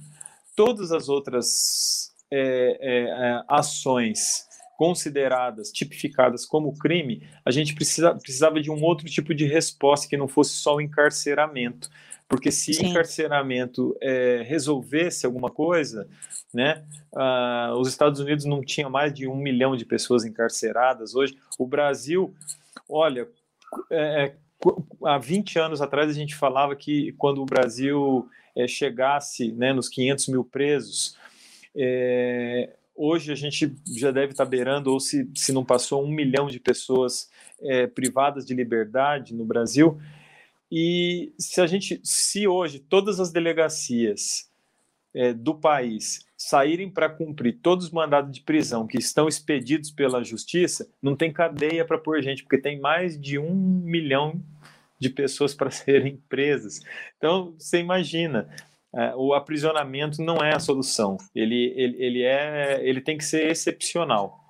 [SPEAKER 3] Todas as outras é, é, é ações consideradas, tipificadas como crime, a gente precisa, precisava de um outro tipo de resposta que não fosse só o encarceramento. Porque se Sim. encarceramento é, resolvesse alguma coisa, né, uh, os Estados Unidos não tinha mais de um milhão de pessoas encarceradas hoje. O Brasil, olha, é, é há 20 anos atrás a gente falava que quando o Brasil é, chegasse né, nos 500 mil presos, é, hoje a gente já deve estar beirando, ou se, se não passou, um milhão de pessoas é, privadas de liberdade no Brasil. E se a gente, se hoje todas as delegacias é, do país saírem para cumprir todos os mandados de prisão que estão expedidos pela justiça, não tem cadeia para pôr gente, porque tem mais de um milhão de pessoas para *laughs* serem presas. Então, você imagina, é, o aprisionamento não é a solução. Ele, ele, ele, é, ele tem que ser excepcional.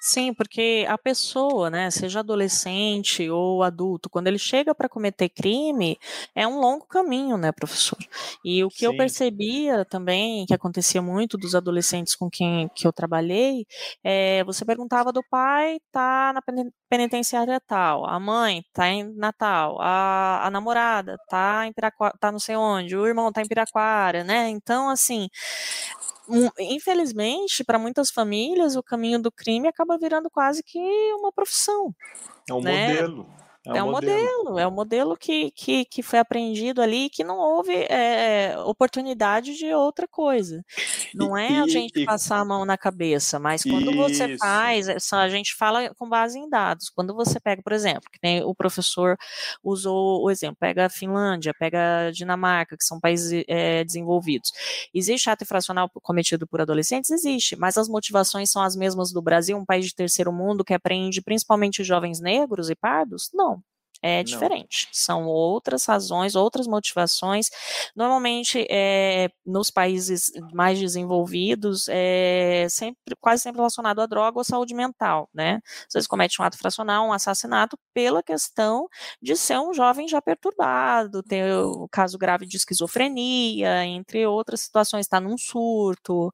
[SPEAKER 2] Sim, porque a pessoa, né, seja adolescente ou adulto, quando ele chega para cometer crime, é um longo caminho, né, professor? E o que Sim. eu percebia também, que acontecia muito dos adolescentes com quem que eu trabalhei, é, você perguntava do pai, tá na penitenciária tal, a mãe tá em Natal, a, a namorada tá em Piraquara, tá não sei onde, o irmão tá em Piraquara, né? Então, assim, infelizmente, para muitas famílias, o caminho do crime acaba virando quase que uma profissão.
[SPEAKER 3] É um né? modelo.
[SPEAKER 2] É, é um modelo. modelo, é um modelo que, que, que foi aprendido ali que não houve é, oportunidade de outra coisa. *laughs* Não é a gente e, passar a mão na cabeça, mas quando isso. você faz, é a gente fala com base em dados. Quando você pega, por exemplo, que nem o professor usou o exemplo, pega a Finlândia, pega a Dinamarca, que são países é, desenvolvidos. Existe ato infracional cometido por adolescentes? Existe, mas as motivações são as mesmas do Brasil, um país de terceiro mundo que aprende principalmente jovens negros e pardos? Não é diferente. Não. São outras razões, outras motivações. Normalmente, é, nos países mais desenvolvidos, é sempre, quase sempre relacionado à droga ou saúde mental, né? Vezes comete um ato fracional, um assassinato, pela questão de ser um jovem já perturbado, ter o caso grave de esquizofrenia, entre outras situações, está num surto.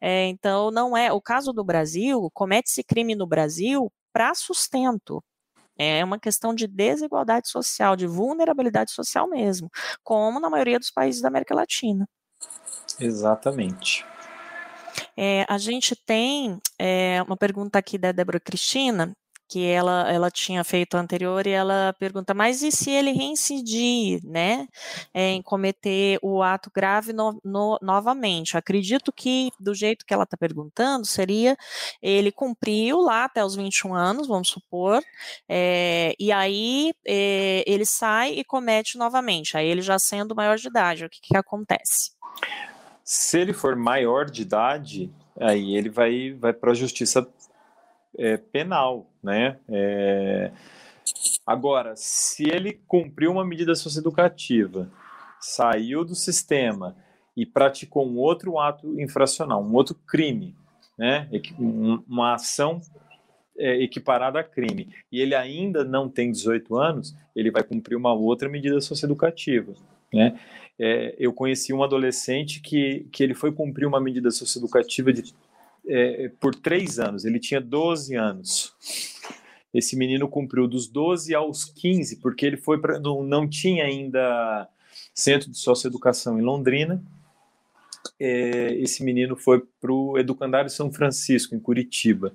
[SPEAKER 2] É, então, não é. O caso do Brasil, comete-se crime no Brasil para sustento, é uma questão de desigualdade social, de vulnerabilidade social mesmo, como na maioria dos países da América Latina.
[SPEAKER 3] Exatamente.
[SPEAKER 2] É, a gente tem é, uma pergunta aqui da Débora Cristina, que ela, ela tinha feito anterior, e ela pergunta, mas e se ele reincidir, né, é, em cometer o ato grave no, no, novamente? Acredito que, do jeito que ela está perguntando, seria ele cumpriu lá até os 21 anos, vamos supor, é, e aí é, ele sai e comete novamente, aí ele já sendo maior de idade, o que, que acontece?
[SPEAKER 3] Se ele for maior de idade, aí ele vai, vai para a justiça é, penal, né? É... Agora, se ele cumpriu uma medida socioeducativa, saiu do sistema e praticou um outro ato infracional, um outro crime, né? Uma ação é, equiparada a crime, e ele ainda não tem 18 anos, ele vai cumprir uma outra medida socioeducativa, né? É, eu conheci um adolescente que, que ele foi cumprir uma medida socioeducativa de é, por três anos, ele tinha 12 anos. Esse menino cumpriu dos 12 aos 15, porque ele foi para. Não, não tinha ainda centro de socioeducação em Londrina. É, esse menino foi para o Educandário São Francisco, em Curitiba.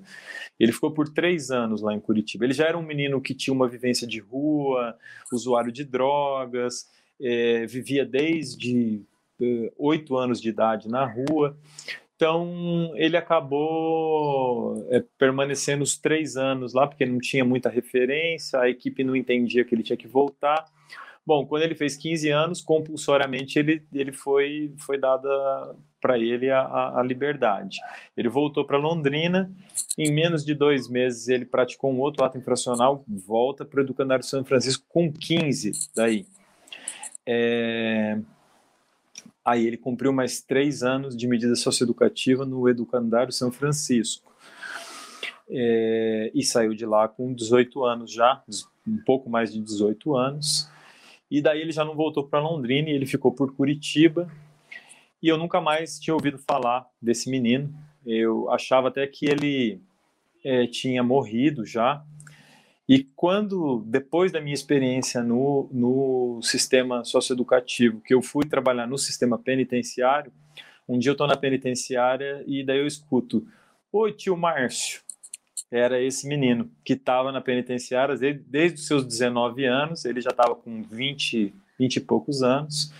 [SPEAKER 3] Ele ficou por três anos lá em Curitiba. Ele já era um menino que tinha uma vivência de rua, usuário de drogas, é, vivia desde é, oito anos de idade na rua. Então, ele acabou é, permanecendo os três anos lá, porque não tinha muita referência, a equipe não entendia que ele tinha que voltar. Bom, quando ele fez 15 anos, compulsoriamente ele, ele foi, foi dada para ele a, a, liberdade. Ele voltou para Londrina, em menos de dois meses ele praticou um outro ato infracional, volta para o Educandário São Francisco com 15 daí. É, Aí ele cumpriu mais três anos de medida socioeducativa no Educandário São Francisco. É, e saiu de lá com 18 anos já, um pouco mais de 18 anos. E daí ele já não voltou para Londrina ele ficou por Curitiba. E eu nunca mais tinha ouvido falar desse menino. Eu achava até que ele é, tinha morrido já. E quando, depois da minha experiência no, no sistema socioeducativo, que eu fui trabalhar no sistema penitenciário, um dia eu estou na penitenciária e daí eu escuto: Oi, tio Márcio. Era esse menino que estava na penitenciária desde, desde os seus 19 anos, ele já estava com 20, 20 e poucos anos,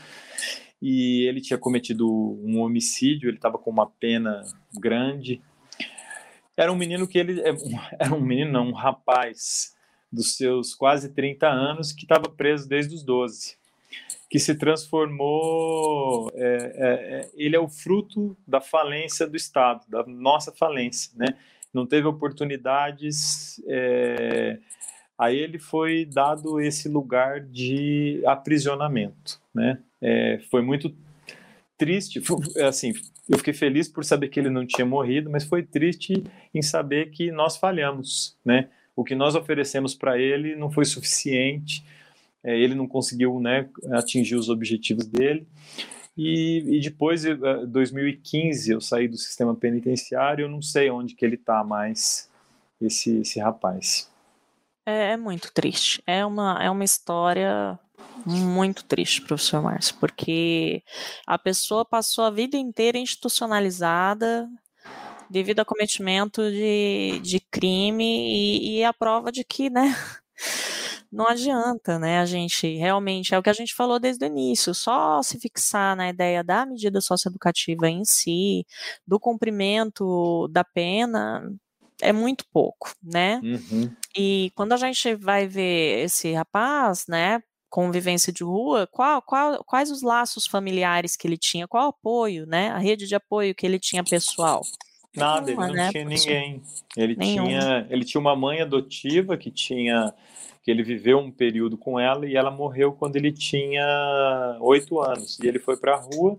[SPEAKER 3] e ele tinha cometido um homicídio, ele estava com uma pena grande. Era um menino que ele. É, *laughs* era um menino, não, um rapaz dos seus quase 30 anos, que estava preso desde os 12, que se transformou. É, é, é, ele é o fruto da falência do Estado, da nossa falência, né? Não teve oportunidades. É, a ele foi dado esse lugar de aprisionamento, né? É, foi muito triste, assim, eu fiquei feliz por saber que ele não tinha morrido, mas foi triste em saber que nós falhamos, né? O que nós oferecemos para ele não foi suficiente, é, ele não conseguiu né, atingir os objetivos dele. E, e depois, em 2015, eu saí do sistema penitenciário, eu não sei onde que ele está mais, esse, esse rapaz.
[SPEAKER 2] É, é muito triste. É uma, é uma história muito triste, professor Márcio, porque a pessoa passou a vida inteira institucionalizada, devido a cometimento de, de crime e, e a prova de que, né, *laughs* não adianta, né, a gente realmente, é o que a gente falou desde o início, só se fixar na ideia da medida socioeducativa em si, do cumprimento da pena, é muito pouco, né? Uhum. E quando a gente vai ver esse rapaz, né, convivência de rua, qual, qual, quais os laços familiares que ele tinha, qual o apoio, né, a rede de apoio que ele tinha pessoal?
[SPEAKER 3] Nada, ele não né? tinha ninguém. Ele tinha, ele tinha uma mãe adotiva que tinha que ele viveu um período com ela e ela morreu quando ele tinha oito anos. E ele foi para a rua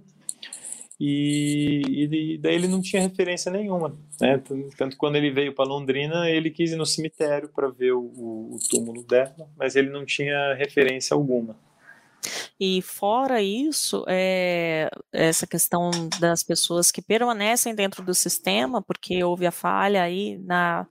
[SPEAKER 3] e, e, daí ele não tinha referência nenhuma. Né? Tanto quando ele veio para Londrina, ele quis ir no cemitério para ver o, o, túmulo dela, mas ele não tinha referência alguma.
[SPEAKER 2] E fora isso, é, essa questão das pessoas que permanecem dentro do sistema, porque houve a falha aí na,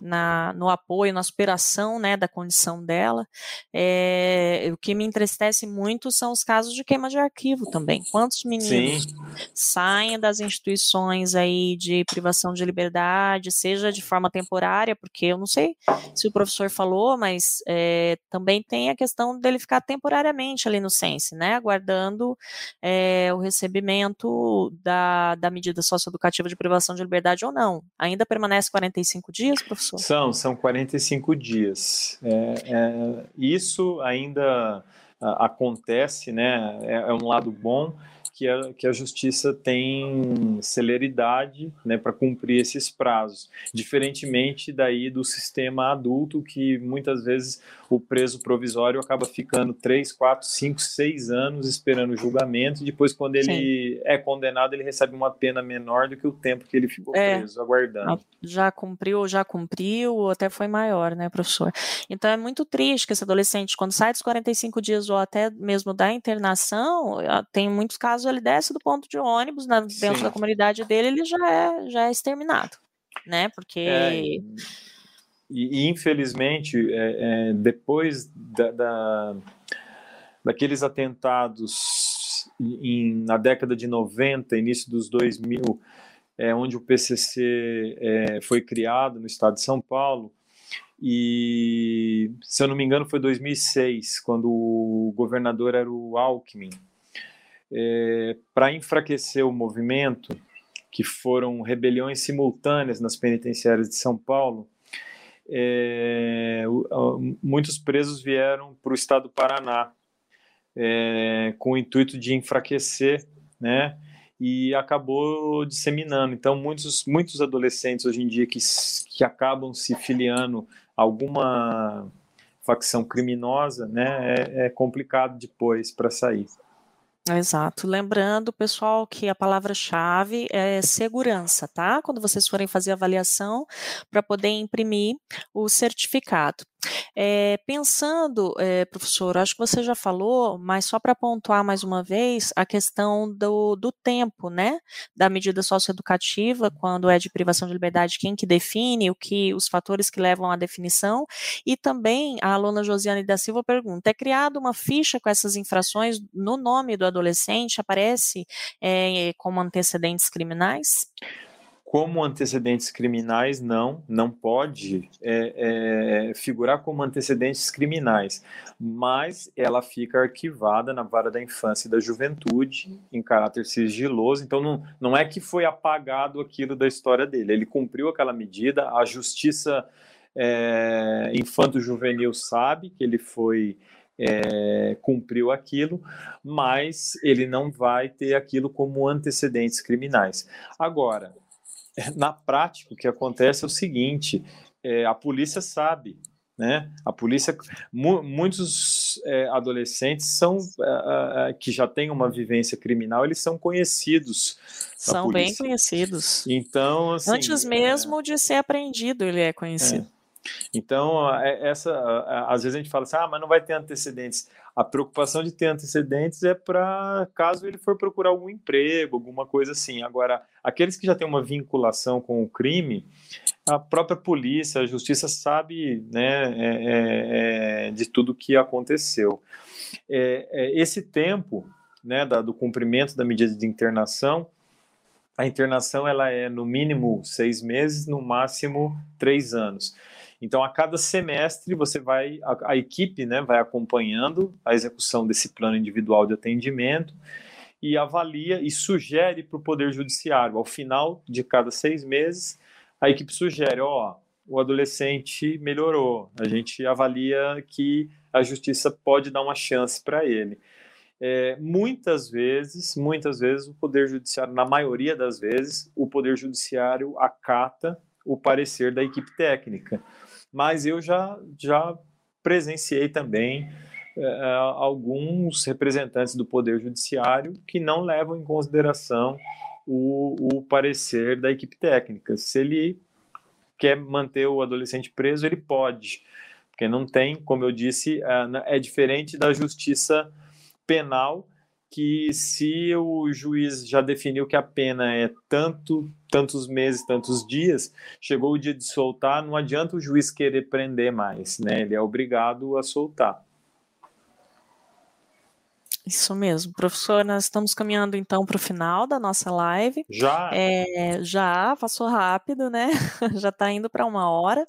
[SPEAKER 2] na, no apoio, na superação né, da condição dela, é, o que me entristece muito são os casos de queima de arquivo também. Quantos meninos Sim. saem das instituições aí de privação de liberdade, seja de forma temporária, porque eu não sei se o professor falou, mas é, também tem a questão dele ficar temporariamente ali no Sense, né, aguardando é, o recebimento da, da medida socioeducativa de privação de liberdade ou não. Ainda permanece 45 dias, professor?
[SPEAKER 3] São, são 45 dias. É, é, isso ainda acontece, né, é, é um lado bom, que a, que a justiça tem celeridade né, para cumprir esses prazos, diferentemente daí do sistema adulto, que muitas vezes o preso provisório acaba ficando 3, 4, 5, 6 anos esperando o julgamento, e depois, quando ele Sim. é condenado, ele recebe uma pena menor do que o tempo que ele ficou é, preso, aguardando.
[SPEAKER 2] Já cumpriu, já cumpriu, ou até foi maior, né, professor? Então é muito triste que esse adolescente, quando sai dos 45 dias ou até mesmo da internação, tem muitos casos ele desce do ponto de ônibus na, dentro Sim. da comunidade dele, ele já é, já é exterminado, né? Porque. É,
[SPEAKER 3] e, e, infelizmente, é, é, depois da, da, daqueles atentados em, na década de 90, início dos 2000, é, onde o PCC é, foi criado no estado de São Paulo, e se eu não me engano foi 2006, quando o governador era o Alckmin, é, para enfraquecer o movimento, que foram rebeliões simultâneas nas penitenciárias de São Paulo, é, muitos presos vieram para o estado do Paraná é, com o intuito de enfraquecer, né? E acabou disseminando. Então, muitos, muitos adolescentes hoje em dia que, que acabam se filiando a alguma facção criminosa, né? É, é complicado depois para sair.
[SPEAKER 2] Exato. Lembrando, pessoal, que a palavra-chave é segurança, tá? Quando vocês forem fazer avaliação, para poder imprimir o certificado. É, pensando, é, professor, acho que você já falou, mas só para pontuar mais uma vez a questão do, do tempo, né, da medida socioeducativa, quando é de privação de liberdade, quem que define, o que, os fatores que levam à definição, e também a aluna Josiane da Silva pergunta, é criada uma ficha com essas infrações no nome do adolescente, aparece é, como antecedentes criminais?
[SPEAKER 3] Como antecedentes criminais, não, não pode é, é, figurar como antecedentes criminais, mas ela fica arquivada na vara da infância e da juventude em caráter sigiloso, então não, não é que foi apagado aquilo da história dele, ele cumpriu aquela medida, a justiça é, infanto-juvenil sabe que ele foi é, cumpriu aquilo, mas ele não vai ter aquilo como antecedentes criminais. Agora, *laughs* na prática, o que acontece é o seguinte: é, a polícia sabe, né? A polícia, mu muitos é, adolescentes são é, é, que já têm uma vivência criminal, eles são conhecidos.
[SPEAKER 2] São bem conhecidos.
[SPEAKER 3] Então, assim,
[SPEAKER 2] antes mesmo de ser apreendido, ele é conhecido.
[SPEAKER 3] É. Então, essa, às vezes a gente fala assim, ah, mas não vai ter antecedentes. A preocupação de ter antecedentes é para caso ele for procurar algum emprego, alguma coisa assim. Agora, aqueles que já têm uma vinculação com o crime, a própria polícia, a justiça sabe né, é, é, é de tudo que aconteceu. É, é, esse tempo né, da, do cumprimento da medida de internação, a internação ela é no mínimo seis meses, no máximo três anos. Então, a cada semestre, você vai, a, a equipe né, vai acompanhando a execução desse plano individual de atendimento e avalia e sugere para o Poder Judiciário, ao final de cada seis meses, a equipe sugere: ó, o adolescente melhorou, a gente avalia que a justiça pode dar uma chance para ele. É, muitas vezes, muitas vezes, o Poder Judiciário, na maioria das vezes, o Poder Judiciário acata o parecer da equipe técnica mas eu já, já presenciei também é, alguns representantes do Poder Judiciário que não levam em consideração o, o parecer da equipe técnica. Se ele quer manter o adolescente preso, ele pode, porque não tem, como eu disse, é, é diferente da justiça penal que se o juiz já definiu que a pena é tanto, tantos meses, tantos dias, chegou o dia de soltar, não adianta o juiz querer prender mais, né? Ele é obrigado a soltar.
[SPEAKER 2] Isso mesmo, professor. Nós estamos caminhando então para o final da nossa live.
[SPEAKER 3] Já?
[SPEAKER 2] É, já, passou rápido, né? *laughs* já está indo para uma hora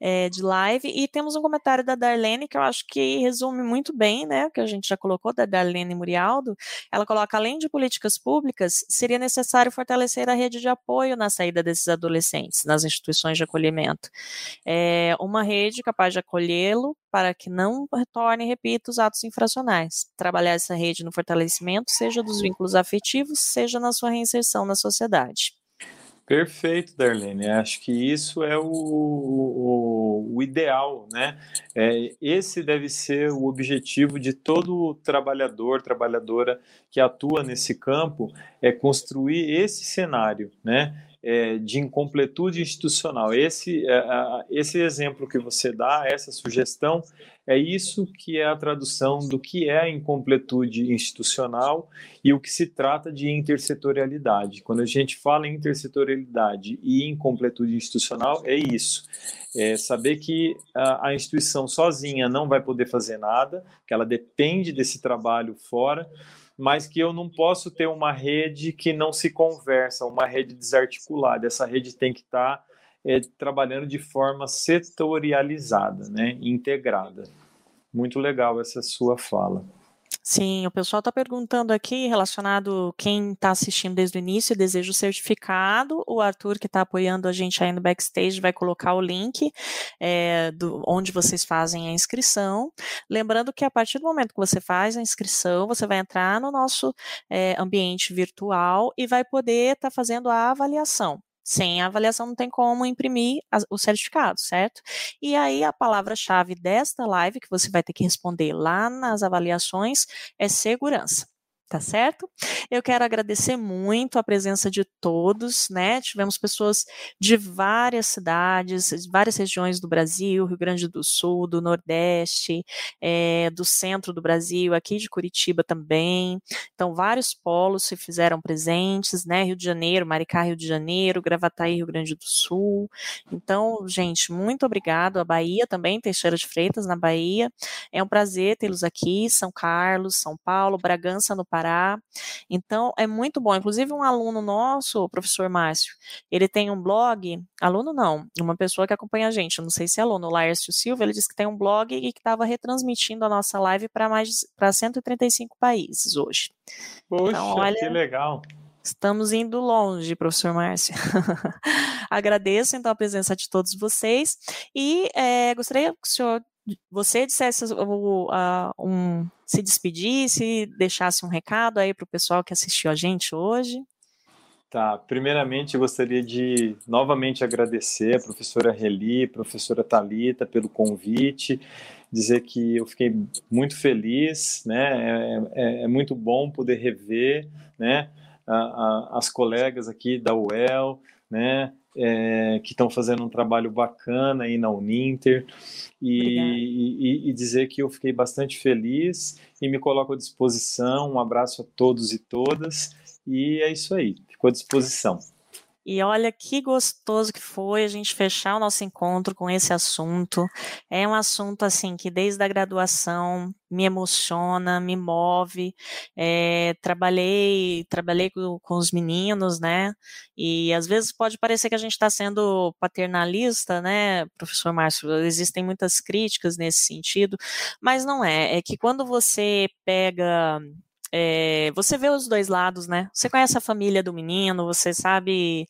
[SPEAKER 2] é, de live. E temos um comentário da Darlene que eu acho que resume muito bem, né? O que a gente já colocou, da Darlene Murialdo. Ela coloca: além de políticas públicas, seria necessário fortalecer a rede de apoio na saída desses adolescentes nas instituições de acolhimento. É, uma rede capaz de acolhê-lo para que não retorne e repita os atos infracionais. Trabalhar essa rede no fortalecimento, seja dos vínculos afetivos, seja na sua reinserção na sociedade.
[SPEAKER 3] Perfeito, Darlene. Acho que isso é o, o, o ideal, né? É, esse deve ser o objetivo de todo trabalhador, trabalhadora que atua nesse campo, é construir esse cenário, né? É, de incompletude institucional. Esse, é, esse exemplo que você dá, essa sugestão, é isso que é a tradução do que é a incompletude institucional e o que se trata de intersetorialidade. Quando a gente fala em intersetorialidade e incompletude institucional, é isso. É saber que a, a instituição sozinha não vai poder fazer nada, que ela depende desse trabalho fora, mas que eu não posso ter uma rede que não se conversa, uma rede desarticulada. Essa rede tem que estar tá, é, trabalhando de forma setorializada, né, integrada. Muito legal essa sua fala.
[SPEAKER 2] Sim, o pessoal está perguntando aqui relacionado quem está assistindo desde o início deseja o certificado. O Arthur, que está apoiando a gente aí no backstage, vai colocar o link é, do, onde vocês fazem a inscrição. Lembrando que a partir do momento que você faz a inscrição, você vai entrar no nosso é, ambiente virtual e vai poder estar tá fazendo a avaliação. Sem a avaliação não tem como imprimir o certificado, certo? E aí a palavra-chave desta live que você vai ter que responder lá nas avaliações é segurança. Tá certo? Eu quero agradecer muito a presença de todos, né? Tivemos pessoas de várias cidades, várias regiões do Brasil, Rio Grande do Sul, do Nordeste, é, do centro do Brasil, aqui de Curitiba também. Então, vários polos se fizeram presentes, né? Rio de Janeiro, Maricá, Rio de Janeiro, Gravataí, Rio Grande do Sul. Então, gente, muito obrigado. A Bahia também, Teixeira de Freitas, na Bahia. É um prazer tê-los aqui, São Carlos, São Paulo, Bragança, no Pará. Então, é muito bom. Inclusive, um aluno nosso, o professor Márcio, ele tem um blog, aluno não, uma pessoa que acompanha a gente, não sei se é aluno, o Laércio Silva, ele disse que tem um blog e que estava retransmitindo a nossa live para mais para 135 países hoje.
[SPEAKER 3] Poxa, então, olha, que legal.
[SPEAKER 2] Estamos indo longe, professor Márcio. *laughs* Agradeço então a presença de todos vocês e é, gostaria que o senhor você dissesse um, se despedisse, deixasse um recado aí para o pessoal que assistiu a gente hoje.
[SPEAKER 3] Tá, primeiramente gostaria de novamente agradecer a professora Reli, professora Talita pelo convite, dizer que eu fiquei muito feliz, né? É, é, é muito bom poder rever, né? A, a, as colegas aqui da UEL, né? É, que estão fazendo um trabalho bacana aí na Uninter e, e, e, dizer que eu fiquei bastante feliz e me coloco à disposição. Um abraço a todos e todas e é isso aí, fico à disposição.
[SPEAKER 2] E olha que gostoso que foi a gente fechar o nosso encontro com esse assunto. É um assunto assim que desde a graduação me emociona, me move. É, trabalhei, trabalhei com, com, os meninos, né? E às vezes pode parecer que a gente está sendo paternalista, né, professor Márcio? Existem muitas críticas nesse sentido, mas não é. É que quando você pega é, você vê os dois lados, né? Você conhece a família do menino, você sabe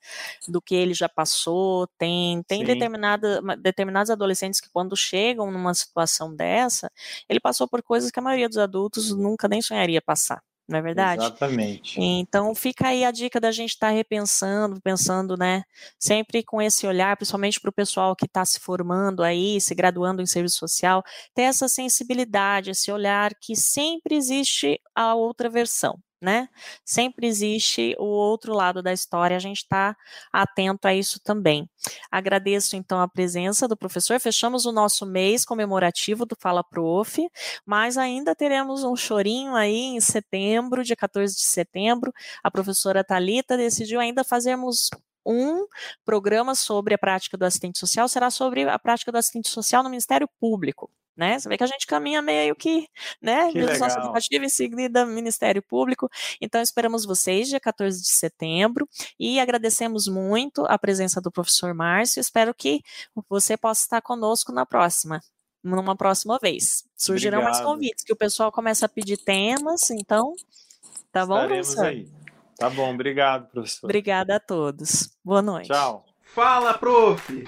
[SPEAKER 2] do que ele já passou. Tem, tem determinada, determinados adolescentes que, quando chegam numa situação dessa, ele passou por coisas que a maioria dos adultos nunca nem sonharia passar não é verdade?
[SPEAKER 3] Exatamente.
[SPEAKER 2] Então fica aí a dica da gente estar tá repensando, pensando, né, sempre com esse olhar, principalmente para o pessoal que está se formando aí, se graduando em serviço social, ter essa sensibilidade, esse olhar que sempre existe a outra versão né? Sempre existe o outro lado da história, a gente está atento a isso também. Agradeço então a presença do professor. Fechamos o nosso mês comemorativo do Fala Prof, mas ainda teremos um chorinho aí em setembro, dia 14 de setembro. A professora Talita decidiu ainda fazermos um programa sobre a prática do assistente social, será sobre a prática do assistente social no Ministério Público né? Você vê que a gente caminha meio que, né? Que legislação educativa em seguida Ministério Público. Então, esperamos vocês dia 14 de setembro e agradecemos muito a presença do professor Márcio. Espero que você possa estar conosco na próxima, numa próxima vez. Surgirão Obrigado. mais convites, que o pessoal começa a pedir temas, então, tá bom,
[SPEAKER 3] professor? aí. Tá bom, obrigado, professor.
[SPEAKER 2] Obrigada a todos. Boa noite.
[SPEAKER 3] Tchau.
[SPEAKER 1] Fala, prof!